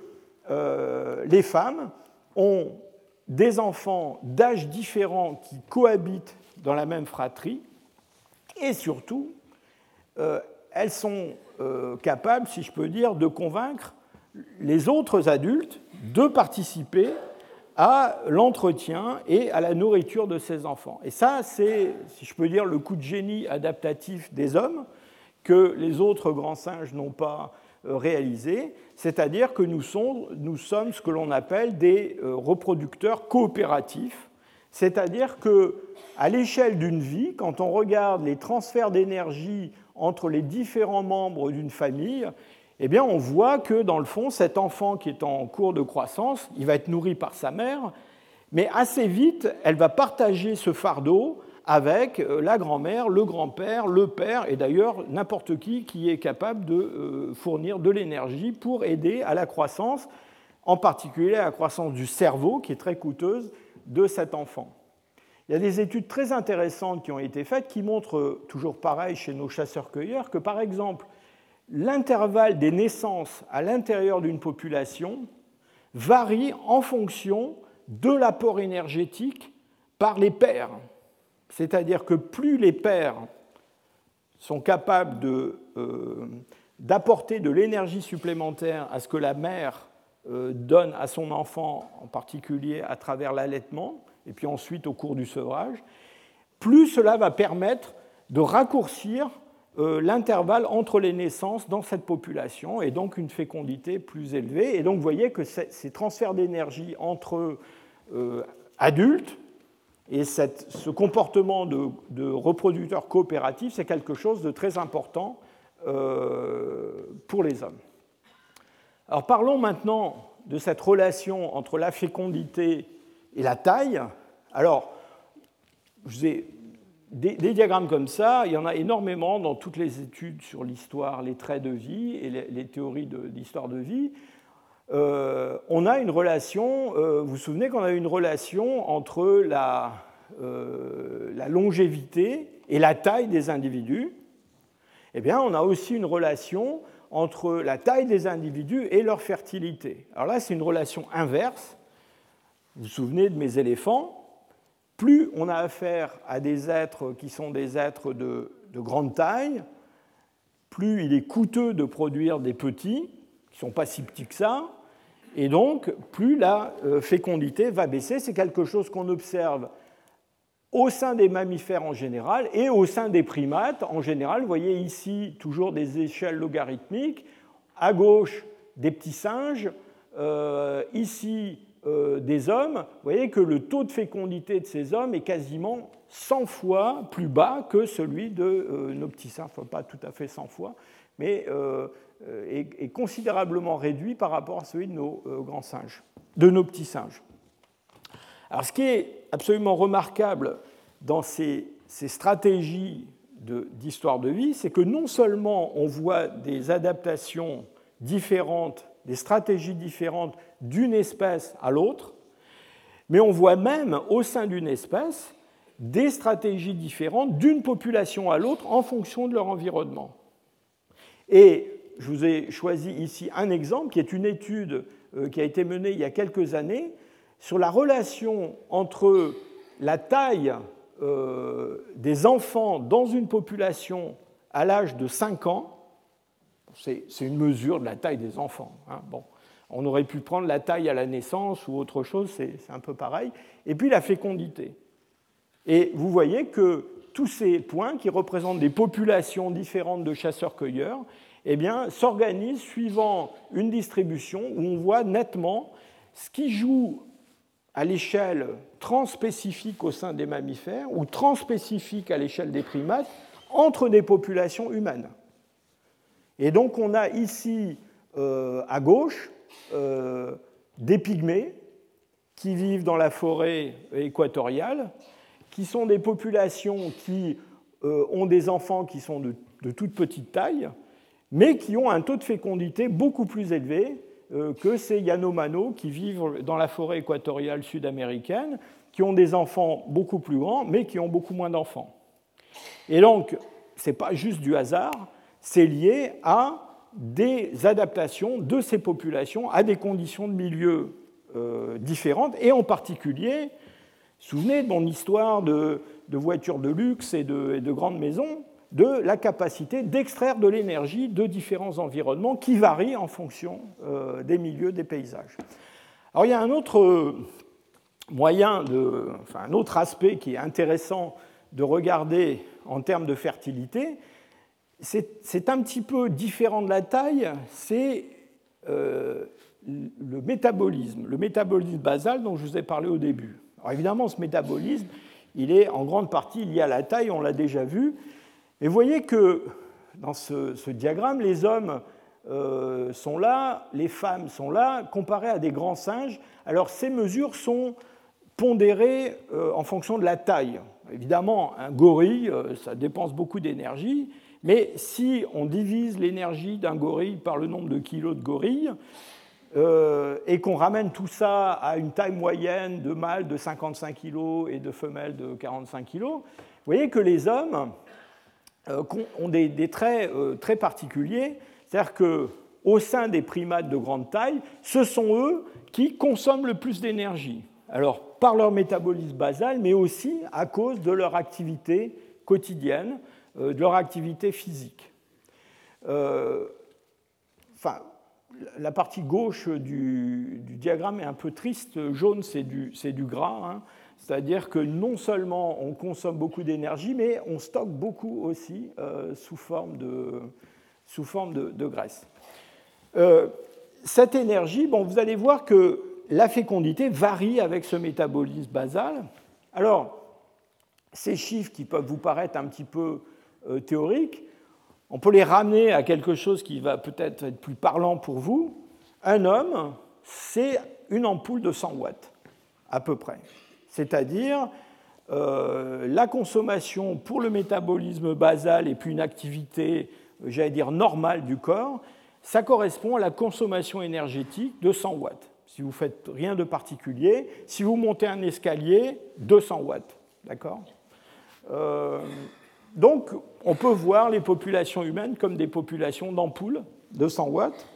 les femmes ont des enfants d'âge différents qui cohabitent dans la même fratrie, et surtout, euh, elles sont euh, capables, si je peux dire, de convaincre les autres adultes de participer à l'entretien et à la nourriture de ces enfants. Et ça, c'est, si je peux dire, le coup de génie adaptatif des hommes que les autres grands singes n'ont pas euh, réalisé, c'est-à-dire que nous sommes, nous sommes, ce que l'on appelle des euh, reproducteurs coopératifs, c'est-à-dire que à l'échelle d'une vie, quand on regarde les transferts d'énergie entre les différents membres d'une famille, eh bien, on voit que dans le fond, cet enfant qui est en cours de croissance, il va être nourri par sa mère, mais assez vite, elle va partager ce fardeau avec euh, la grand-mère, le grand-père, le père, et d'ailleurs n'importe qui qui est capable de euh, fournir de l'énergie pour aider à la croissance, en particulier à la croissance du cerveau, qui est très coûteuse, de cet enfant. Il y a des études très intéressantes qui ont été faites qui montrent, toujours pareil chez nos chasseurs-cueilleurs, que par exemple, l'intervalle des naissances à l'intérieur d'une population varie en fonction de l'apport énergétique par les pères. C'est-à-dire que plus les pères sont capables d'apporter de, l'énergie supplémentaire à ce que la mère donne à son enfant, en particulier à travers l'allaitement, et puis ensuite au cours du sevrage, plus cela va permettre de raccourcir euh, l'intervalle entre les naissances dans cette population et donc une fécondité plus élevée. Et donc vous voyez que ces transferts d'énergie entre euh, adultes et ce comportement de, reproducteur coopératif, c'est quelque chose de très important euh, pour les hommes. Alors parlons maintenant de cette relation entre la fécondité et la taille. Alors, je ai des, diagrammes comme ça, il y en a énormément dans toutes les études sur l'histoire, les traits de vie et les, théories d'histoire de, vie. Euh, on a une relation, euh, vous vous souvenez qu'on a une relation entre la, euh, la, longévité et la taille des individus? Eh bien, on a aussi une relation entre la taille des individus et leur fertilité. Alors là, c'est une relation inverse. Vous vous souvenez de mes éléphants? Plus on a affaire à des êtres qui sont des êtres de, grande taille, plus il est coûteux de produire des petits, qui ne sont pas si petits que ça, et donc plus la euh, fécondité va baisser. C'est quelque chose qu'on observe au sein des mammifères en général et au sein des primates en général. Vous voyez ici toujours des échelles logarithmiques. À gauche, des petits singes. Euh, ici, euh, des hommes, vous voyez que le taux de fécondité de ces hommes est quasiment 100 fois plus bas que celui de nos petits singes, enfin pas tout à fait 100 fois, mais euh, est, considérablement réduit par rapport à celui de nos grands singes, de nos petits singes. Alors ce qui est absolument remarquable dans ces, ces stratégies d'histoire de, de vie, c'est que non seulement on voit des adaptations différentes, des stratégies différentes d'une espèce à l'autre, mais on voit même au sein d'une espèce des stratégies différentes d'une population à l'autre en fonction de leur environnement. Et je vous ai choisi ici un exemple qui est une étude euh, qui a été menée il y a quelques années sur la relation entre la taille euh, des enfants dans une population à l'âge de 5 ans. C'est une mesure de la taille des enfants. Hein, bon. On aurait pu prendre la taille à la naissance ou autre chose, c'est un peu pareil. Et puis la fécondité. Et vous voyez que tous ces points qui représentent des populations différentes de chasseurs-cueilleurs eh s'organisent suivant une distribution où on voit nettement ce qui joue à l'échelle transspécifique au sein des mammifères ou transspécifique à l'échelle des primates entre des populations humaines. Et donc on a ici euh, à gauche euh, des pygmées qui vivent dans la forêt équatoriale, qui sont des populations qui euh, ont des enfants qui sont de, toute petite taille, mais qui ont un taux de fécondité beaucoup plus élevé euh, que ces Yanomano qui vivent dans la forêt équatoriale sud-américaine, qui ont des enfants beaucoup plus grands, mais qui ont beaucoup moins d'enfants. Et donc, ce n'est pas juste du hasard, c'est lié à des adaptations de ces populations à des conditions de milieu euh, différentes, et en particulier, souvenez de mon histoire de, voitures de luxe et de, grandes maisons, de la capacité d'extraire de l'énergie de différents environnements qui varient en fonction euh, des milieux, des paysages. Alors il y a un autre moyen, de, enfin un autre aspect qui est intéressant de regarder en termes de fertilité, c'est un petit peu différent de la taille, c'est euh, le métabolisme, le métabolisme basal dont je vous ai parlé au début. Alors évidemment, ce métabolisme, il est en grande partie lié à la taille, on l'a déjà vu. Et vous voyez que dans ce, diagramme, les hommes euh, sont là, les femmes sont là, comparés à des grands singes. Alors ces mesures sont pondérées euh, en fonction de la taille. Évidemment, un gorille, ça dépense beaucoup d'énergie, mais si on divise l'énergie d'un gorille par le nombre de kilos de gorille, euh, et qu'on ramène tout ça à une taille moyenne de mâles de 55 kg et de femelles de 45 kg, vous voyez que les hommes euh, ont des, traits euh, très particuliers. C'est-à-dire qu'au sein des primates de grande taille, ce sont eux qui consomment le plus d'énergie. Alors, par leur métabolisme basal, mais aussi à cause de leur activité quotidienne. de leur activité physique. Enfin, la partie gauche du, diagramme est un peu triste. Jaune, c'est du, du, gras. Hein. C'est-à-dire que non seulement on consomme beaucoup d'énergie, mais on stocke beaucoup aussi euh, sous forme de, graisse. Euh, cette énergie, bon, vous allez voir que la fécondité varie avec ce métabolisme basal. Alors, ces chiffres qui peuvent vous paraître un petit peu euh, théoriques, on peut les ramener à quelque chose qui va peut-être être plus parlant pour vous. Un homme, c'est une ampoule de 100 watts, à peu près c'est-à-dire euh, la consommation pour le métabolisme basal et puis une activité, j'allais dire, normale du corps, ça correspond à la consommation énergétique de 100 watts. Si vous faites rien de particulier, si vous montez un escalier, 200 watts. D'accord? Euh, Donc, on peut voir les populations humaines comme des populations d'ampoules de 100 watts.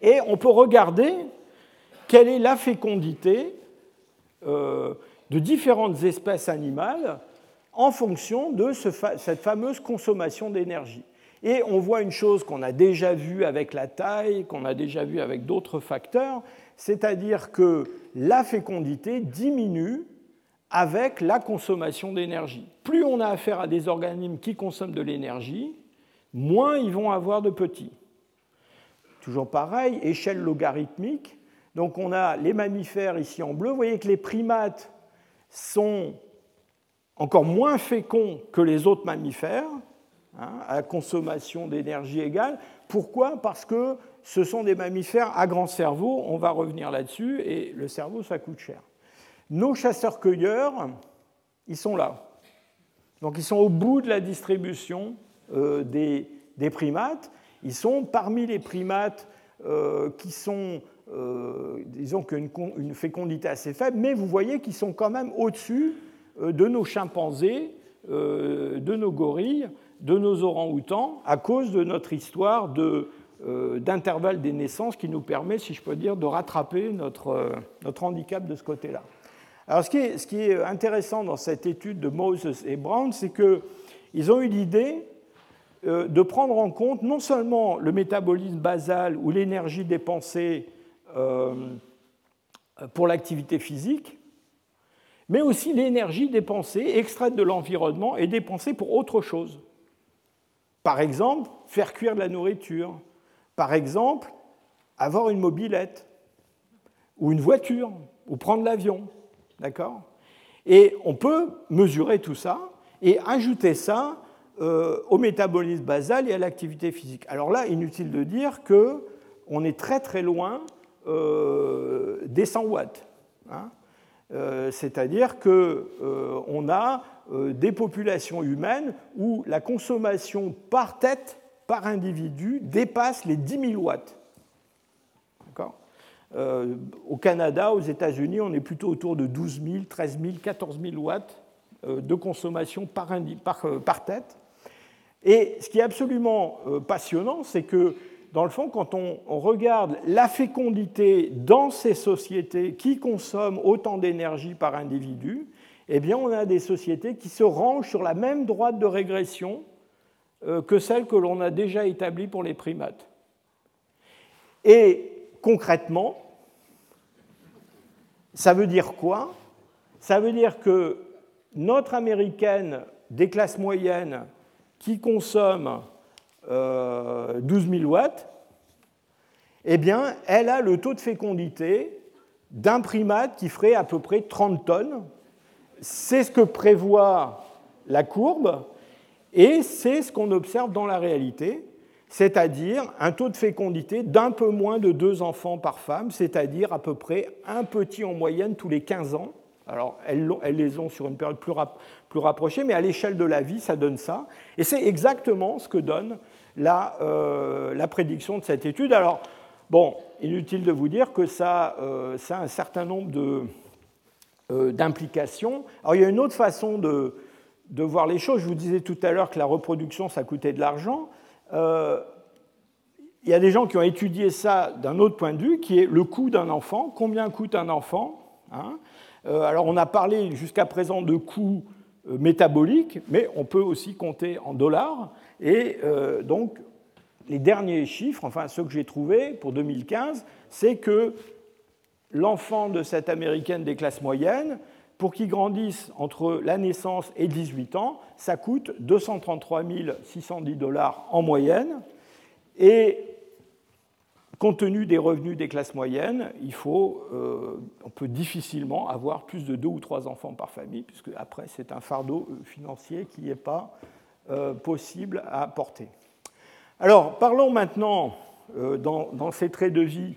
Et on peut regarder quelle est la fécondité euh, de différentes espèces animales en fonction de cette fameuse consommation d'énergie. Et on voit une chose qu'on a déjà vue avec la taille, qu'on a déjà vue avec d'autres facteurs, c'est-à-dire que la fécondité diminue avec la consommation d'énergie. Plus on a affaire à des organismes qui consomment de l'énergie, moins ils vont avoir de petits. Toujours pareil, échelle logarithmique, donc on a les mammifères ici en bleu. Vous voyez que les primates sont encore moins féconds que les autres mammifères, hein, à consommation d'énergie égale. Pourquoi? Parce que ce sont des mammifères à grand cerveau, on va revenir là-dessus, et le cerveau, ça coûte cher. Nos chasseurs-cueilleurs, ils sont là. Donc ils sont au bout de la distribution euh, des, primates. Ils sont parmi les primates euh, qui sont euh, disons qu'une une fécondité assez faible, mais vous voyez qu'ils sont quand même au-dessus euh, de nos chimpanzés, euh, de nos gorilles, de nos orang-outans, à cause de notre histoire d'intervalle des naissances qui nous permet, si je peux dire, de rattraper notre, notre handicap de ce côté-là. Alors, ce qui, est, ce qui, est, intéressant dans cette étude de Moses et Brown, c'est qu'ils ont eu l'idée de prendre en compte non seulement le métabolisme basal ou l'énergie dépensée pour l'activité physique, mais aussi l'énergie dépensée, extraite de l'environnement et dépensée pour autre chose. Par exemple, faire cuire de la nourriture. Par exemple, avoir une mobilette ou une voiture ou prendre l'avion. D'accord? Et on peut mesurer tout ça et ajouter ça euh, au métabolisme basal et à l'activité physique. Alors là, inutile de dire qu'on est très très loin euh, des 100 watts. Hein. Euh, c'est-à-dire qu'on euh, a des populations humaines où la consommation par tête, par individu, dépasse les 10 000 watts. au Canada, aux États-Unis, on est plutôt autour de 12 000, 13 000, 14 000 watts de consommation par, par, par, tête. Et ce qui est absolument passionnant, c'est que dans le fond, quand on, regarde la fécondité dans ces sociétés qui consomment autant d'énergie par individu, eh bien, on a des sociétés qui se rangent sur la même droite de régression euh, que celle que l'on a déjà établie pour les primates. Et concrètement, ça veut dire quoi? Ça veut dire que notre américaine des classes moyennes qui consomme 12 euh, 000 watts, eh bien, elle a le taux de fécondité d'un primate qui ferait à peu près 30 tonnes. C'est ce que prévoit la courbe et c'est ce qu'on observe dans la réalité, c'est-à-dire un taux de fécondité d'un peu moins de deux enfants par femme, c'est-à-dire à peu près un petit en moyenne tous les 15 ans. Alors, elles, les ont sur une période plus, plus rapprochée, mais à l'échelle de la vie, ça donne ça. Et c'est exactement ce que donne euh, la, prédiction de cette étude. Alors, bon, inutile de vous dire que ça, euh, ça a un certain nombre euh, d'implications. Alors, il y a une autre façon de, de, voir les choses. Je vous disais tout à l'heure que la reproduction, ça coûtait de l'argent. il y a des gens qui ont étudié ça d'un autre point de vue, qui est le coût d'un enfant. Combien coûte un enfant hein? Alors, on a parlé jusqu'à présent de coûts métabolique, mais on peut aussi compter en dollars. Et donc, les derniers chiffres, enfin ceux que j'ai trouvés pour 2015, c'est que l'enfant de cette américaine des classes moyennes, pour qu'il grandisse entre la naissance et 18 ans, ça coûte 233 610 dollars en moyenne. Et compte tenu des revenus des classes moyennes, il faut, euh, on peut difficilement avoir plus de deux ou trois enfants par famille, puisque après c'est un fardeau euh, financier qui n'est pas euh, possible à porter. Alors parlons maintenant dans, ces traits de vie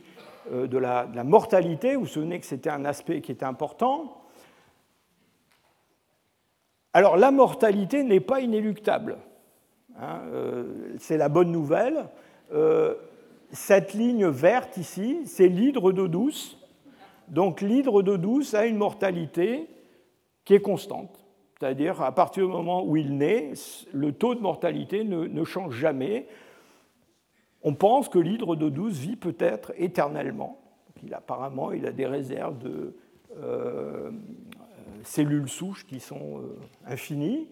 de la, de la mortalité. Vous vous souvenez que c'était un aspect qui était important. Alors la mortalité n'est pas inéluctable. Hein, euh, c'est la bonne nouvelle. Euh, cette ligne verte ici, c'est l'hydre d'eau douce. Donc l'hydre d'eau douce a une mortalité qui est constante. C'est-à-dire, à partir du moment où il naît, le taux de mortalité ne, change jamais. On pense que l'hydre d'eau douce vit peut-être éternellement. Apparemment, il a des réserves de, euh, cellules souches qui sont euh, infinies.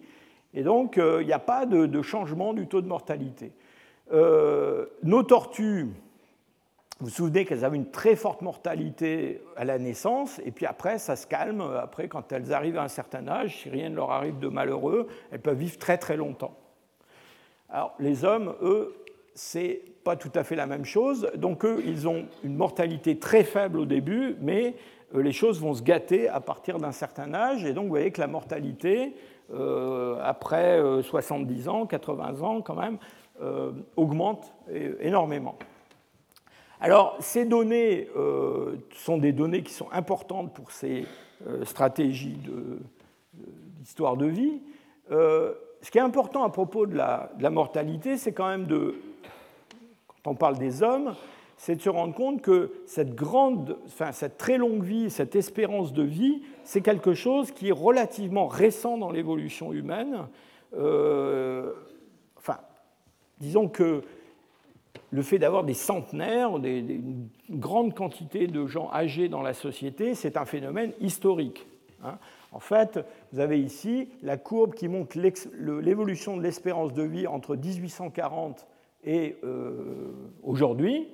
Et donc, euh, il n'y a pas de, changement du taux de mortalité. Euh, nos tortues, vous vous souvenez qu'elles avaient une très forte mortalité à la naissance, et puis après, ça se calme. Après, quand elles arrivent à un certain âge, si rien ne leur arrive de malheureux, elles peuvent vivre très très longtemps. Alors, les hommes, eux, c'est pas tout à fait la même chose. Donc, eux, ils ont une mortalité très faible au début, mais euh, les choses vont se gâter à partir d'un certain âge. Et donc, vous voyez que la mortalité, euh, après 70 euh, ans, 80 ans quand même, augmente énormément. Alors, ces données sont des données qui sont importantes pour ces stratégies d'histoire de, vie. ce qui est important à propos de la, de la mortalité, c'est quand même de, quand on parle des hommes, c'est de se rendre compte que cette, grande, enfin, cette très longue vie, cette espérance de vie, c'est quelque chose qui est relativement récent dans l'évolution humaine. Euh, enfin, disons que le fait d'avoir des centenaires, une grande quantité de gens âgés dans la société, c'est un phénomène historique. Hein. En fait, vous avez ici la courbe qui montre l'évolution de l'espérance de vie entre 1840 et euh, aujourd'hui.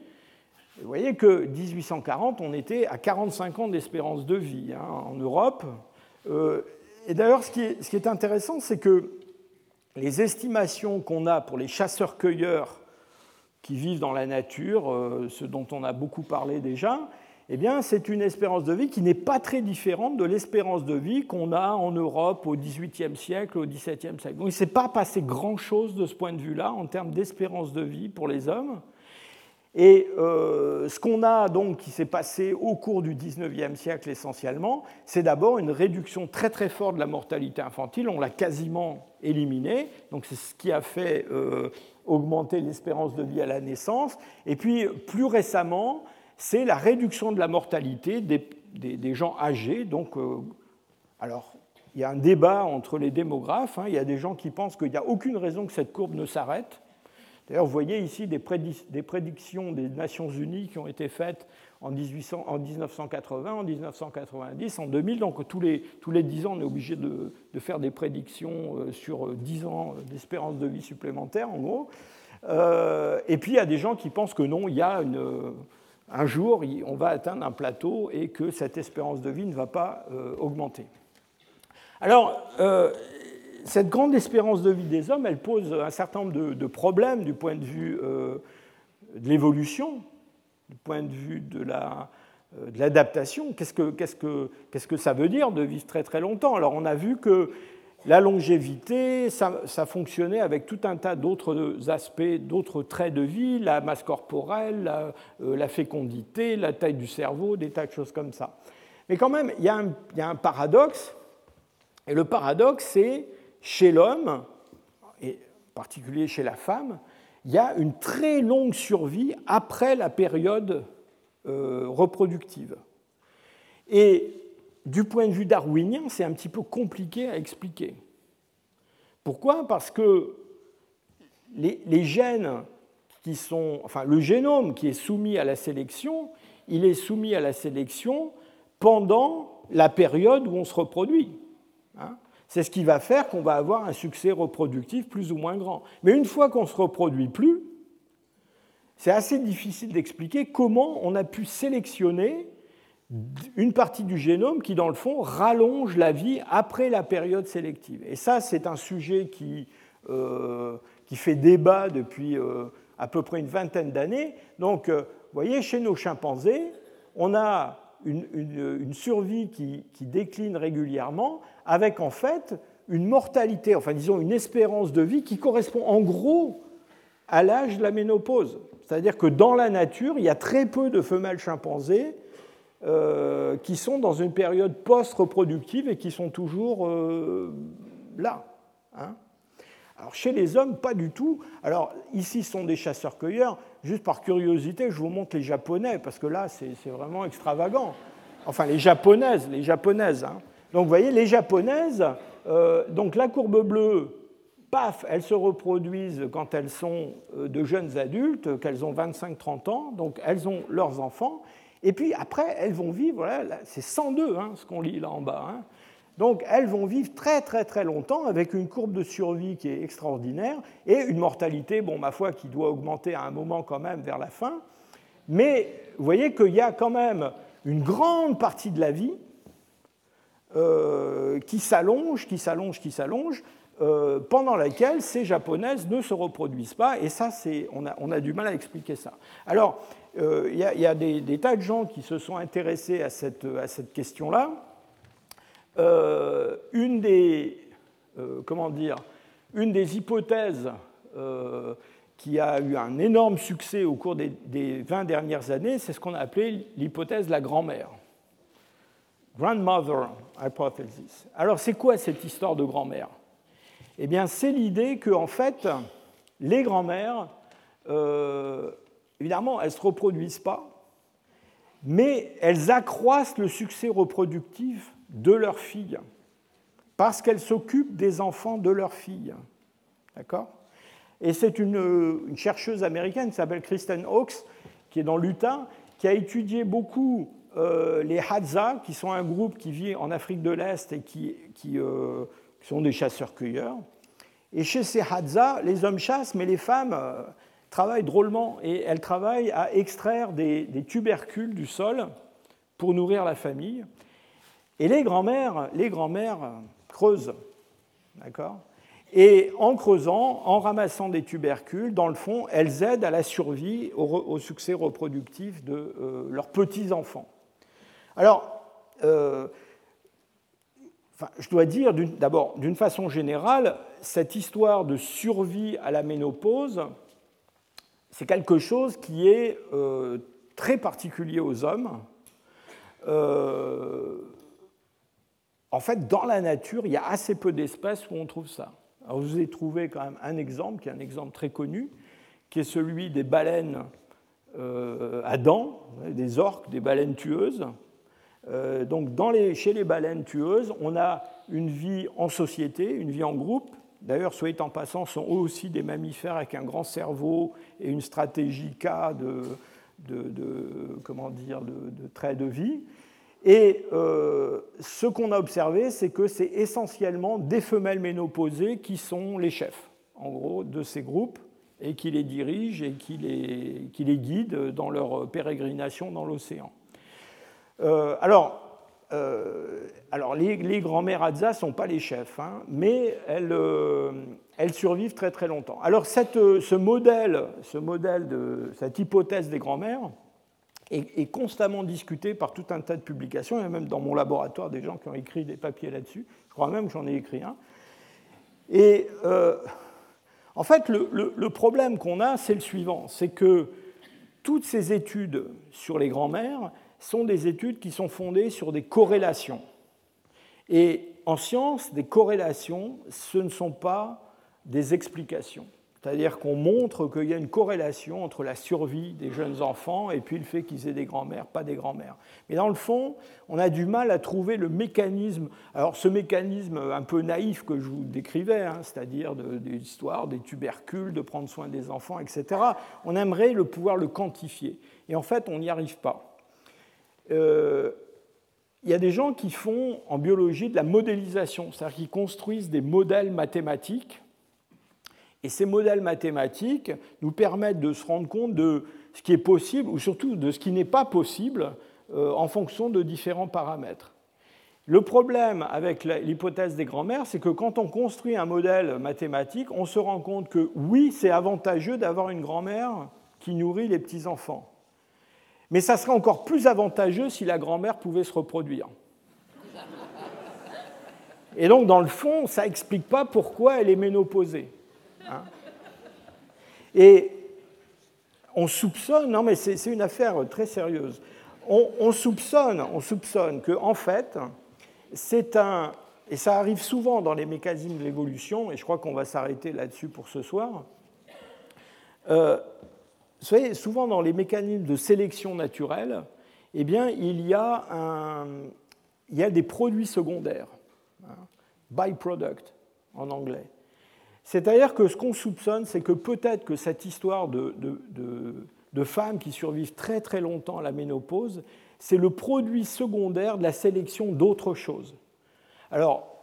Vous voyez que 1840, on était à 45 ans d'espérance de vie hein, en Europe. Euh, et d'ailleurs, ce, qui est intéressant, c'est que les estimations qu'on a pour les chasseurs-cueilleurs qui vivent dans la nature, euh, ce dont on a beaucoup parlé déjà, eh bien, c'est une espérance de vie qui n'est pas très différente de l'espérance de vie qu'on a en Europe au XVIIIe siècle, au XVIIe siècle. Donc, il ne s'est pas passé grand-chose de ce point de vue-là en termes d'espérance de vie pour les hommes. Et euh, ce qu'on a donc qui s'est passé au cours du XIXe siècle essentiellement, c'est d'abord une réduction très très forte de la mortalité infantile. On l'a quasiment éliminée. Donc c'est ce qui a fait euh, augmenter l'espérance de vie à la naissance. Et puis plus récemment, c'est la réduction de la mortalité des, gens âgés. Donc, euh, alors, il y a un débat entre les démographes. Hein. Il y a des gens qui pensent qu'il n'y a aucune raison que cette courbe ne s'arrête. D'ailleurs, vous voyez ici des, prédictions des Nations Unies qui ont été faites en, 1980, en 1990, en 2000. Donc tous les, tous les 10 ans, on est obligé de, faire des prédictions euh, sur 10 ans d'espérance de vie supplémentaire, en gros. Euh, et puis il y a des gens qui pensent que non, il y a un jour, on va atteindre un plateau et que cette espérance de vie ne va pas euh, augmenter. Alors, cette grande espérance de vie des hommes, elle pose un certain nombre de, problèmes du point de vue euh, de l'évolution, du point de vue de la, euh, de l'adaptation. Qu'est-ce que, qu'est-ce, que, qu'est-ce que ça veut dire de vivre très très longtemps? Alors on a vu que la longévité, ça, fonctionnait avec tout un tas d'autres aspects, d'autres traits de vie, la masse corporelle, la, euh, la, fécondité, la taille du cerveau, des tas de choses comme ça. Mais quand même, il y a un, il y a un paradoxe, et le paradoxe, c'est chez l'homme, et en particulier chez la femme, il y a une très longue survie après la période euh, reproductive. Et du point de vue darwinien, c'est un petit peu compliqué à expliquer. Pourquoi? Parce que les, les, gènes qui sont, enfin le génome qui est soumis à la sélection, il est soumis à la sélection pendant la période où on se reproduit. C'est ce qui va faire qu'on va avoir un succès reproductif plus ou moins grand. Mais une fois qu'on ne se reproduit plus, c'est assez difficile d'expliquer comment on a pu sélectionner une partie du génome qui, dans le fond, rallonge la vie après la période sélective. Et ça, c'est un sujet qui, euh, qui, fait débat depuis euh, à peu près une vingtaine d'années. Donc, euh, vous voyez, chez nos chimpanzés, on a une, survie qui, qui, décline régulièrement, avec en fait une mortalité, enfin disons une espérance de vie qui correspond en gros à l'âge de la ménopause. C'est-à-dire que dans la nature, il y a très peu de femelles chimpanzés euh, qui sont dans une période post-reproductive et qui sont toujours euh, là. Hein. Alors chez les hommes, pas du tout. Alors ici, ce sont des chasseurs-cueilleurs. Juste par curiosité, je vous montre les japonais, parce que là, c'est vraiment extravagant. Enfin, les japonaises, les japonaises. Hein. Donc vous voyez, les japonaises, euh, donc la courbe bleue, paf, elles se reproduisent quand elles sont de jeunes adultes, qu'elles ont 25-30 ans, donc elles ont leurs enfants, et puis après, elles vont vivre, c'est 102 hein, ce qu'on lit là en bas. Hein. Donc elles vont vivre très très très longtemps avec une courbe de survie qui est extraordinaire et une mortalité, bon ma foi, qui doit augmenter à un moment quand même vers la fin. Mais vous voyez qu'il y a quand même une grande partie de la vie euh, qui s'allonge, qui s'allonge, qui s'allonge, euh, pendant laquelle ces japonaises ne se reproduisent pas. Et ça, on a, on a du mal à expliquer ça. Alors, euh, il y, a des, tas de gens qui se sont intéressés à cette, question-là. Une, des, comment dire, une des hypothèses qui a eu un énorme succès au cours des, des 20 dernières années, c'est ce qu'on a appelé l'hypothèse de la grand-mère. Grandmother hypothesis. Alors, c'est quoi cette histoire de grand-mère? Eh bien, c'est l'idée que, en fait, les grand-mères évidemment, elles ne se reproduisent pas, mais elles accroissent le succès reproductif de leurs filles, parce qu'elles s'occupent des enfants de leurs filles. D'accord? Et c'est une, chercheuse américaine qui s'appelle Kristen Hawkes, qui est dans l'Utah, qui a étudié beaucoup euh, les Hadza, qui sont un groupe qui vit en Afrique de l'Est et qui, euh, sont des chasseurs-cueilleurs. Et chez ces Hadza, les hommes chassent, mais les femmes, euh, travaille drôlement et elle travaille à extraire des, tubercules du sol pour nourrir la famille. Et les grands-mères, les grands-mères creusent, d'accord? Et en creusant, en ramassant des tubercules, dans le fond, elles aident à la survie, au, succès reproductif de leurs petits-enfants. Alors, euh, je dois dire d'abord, d'une façon générale, cette histoire de survie à la ménopause, c'est quelque chose qui est euh, très particulier aux hommes. Euh, en fait, dans la nature, il y a assez peu d'espèces où on trouve ça. Alors, je vous ai trouvé quand même un exemple, qui est un exemple très connu, qui est celui des baleines à dents, des orques, des baleines tueuses. Donc, chez les baleines tueuses, on a une vie en société, une vie en groupe, D'ailleurs, soit en passant, sont aussi des mammifères avec un grand cerveau et une stratégie K de, comment dire, de, trait de vie. Et euh, ce qu'on a observé, c'est que c'est essentiellement des femelles ménopausées qui sont les chefs, en gros, de ces groupes, et qui les dirigent et qui les, qui les guident dans leur pérégrination dans l'océan. Euh, alors, euh, alors, les, grands-mères Hadza ne sont pas les chefs, hein, mais euh, elles, survivent très très longtemps. Alors, ce, modèle, ce modèle de cette hypothèse des grands-mères est, constamment discuté par tout un tas de publications. Il y a même dans mon laboratoire des gens qui ont écrit des papiers là-dessus. Je crois même que j'en ai écrit un. Et en fait, le problème qu'on a, c'est le suivant c'est que toutes ces études sur les grands-mères, sont des études qui sont fondées sur des corrélations. Et en science, des corrélations, ce ne sont pas des explications. C'est-à-dire qu'on montre qu'il y a une corrélation entre la survie des jeunes enfants et puis le fait qu'ils aient des grands-mères, pas des grands-mères. Mais dans le fond, on a du mal à trouver le mécanisme. Alors ce mécanisme un peu naïf que je vous décrivais, hein, c'est-à-dire de, l'histoire des tubercules, de prendre soin des enfants, etc., on aimerait le pouvoir le quantifier. Et en fait, on n'y arrive pas. Euh, il y a des gens qui font en biologie de la modélisation, c'est-à-dire qu'ils construisent des modèles mathématiques. Et ces modèles mathématiques nous permettent de se rendre compte de ce qui est possible, ou surtout de ce qui n'est pas possible, euh, en fonction de différents paramètres. Le problème avec l'hypothèse des grands-mères, c'est que quand on construit un modèle mathématique, on se rend compte que oui, c'est avantageux d'avoir une grand-mère qui nourrit les petits-enfants. Mais ça serait encore plus avantageux si la grand-mère pouvait se reproduire. Et donc, dans le fond, ça n'explique pas pourquoi elle est ménopausée. Hein. Et on soupçonne, non mais c'est une affaire très sérieuse, on, soupçonne, on soupçonne que en fait, c'est un, et ça arrive souvent dans les mécanismes de l'évolution, et je crois qu'on va s'arrêter là-dessus pour ce soir. Euh, vous savez, souvent dans les mécanismes de sélection naturelle, eh bien, il y a, des produits secondaires, hein, byproduct en anglais. C'est-à-dire que ce qu'on soupçonne, c'est que peut-être que cette histoire de, de, femmes qui survivent très très longtemps à la ménopause, c'est le produit secondaire de la sélection d'autres choses. Alors,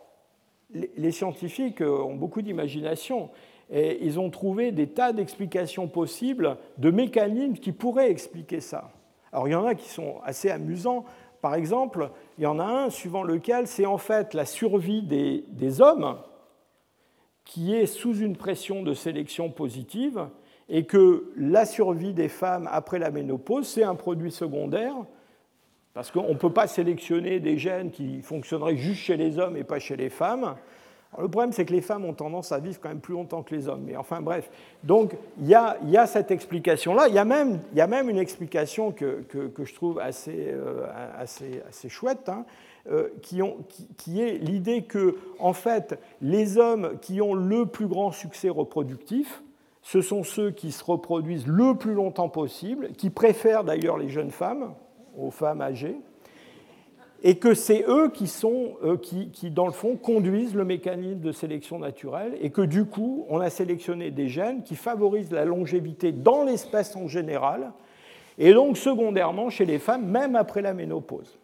les scientifiques ont beaucoup d'imagination et ils ont trouvé des tas d'explications possibles, de mécanismes qui pourraient expliquer ça. Alors il y en a qui sont assez amusants. Par exemple, il y en a un suivant lequel c'est en fait la survie des, des, hommes qui est sous une pression de sélection positive et que la survie des femmes après la ménopause, c'est un produit secondaire parce qu'on ne peut pas sélectionner des gènes qui fonctionneraient juste chez les hommes et pas chez les femmes. Le problème, c'est que les femmes ont tendance à vivre quand même plus longtemps que les hommes. Mais enfin, bref. Donc, il y a, cette explication-là. Il y, a même, une explication que, je trouve assez, euh, chouette, hein, euh, qui, qui, est l'idée que, en fait, les hommes qui ont le plus grand succès reproductif, ce sont ceux qui se reproduisent le plus longtemps possible, qui préfèrent d'ailleurs les jeunes femmes aux femmes âgées, et que c'est eux qui, sont, euh, qui, dans le fond, conduisent le mécanisme de sélection naturelle, et que du coup, on a sélectionné des gènes qui favorisent la longévité dans l'espèce en général, et donc secondairement chez les femmes, même après la ménopause.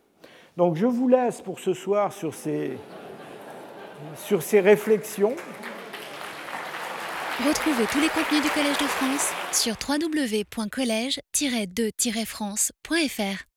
Donc je vous laisse pour ce soir sur ces, sur ces réflexions. Retrouvez tous les contenus du Collège de France sur www.colège-2-france.fr.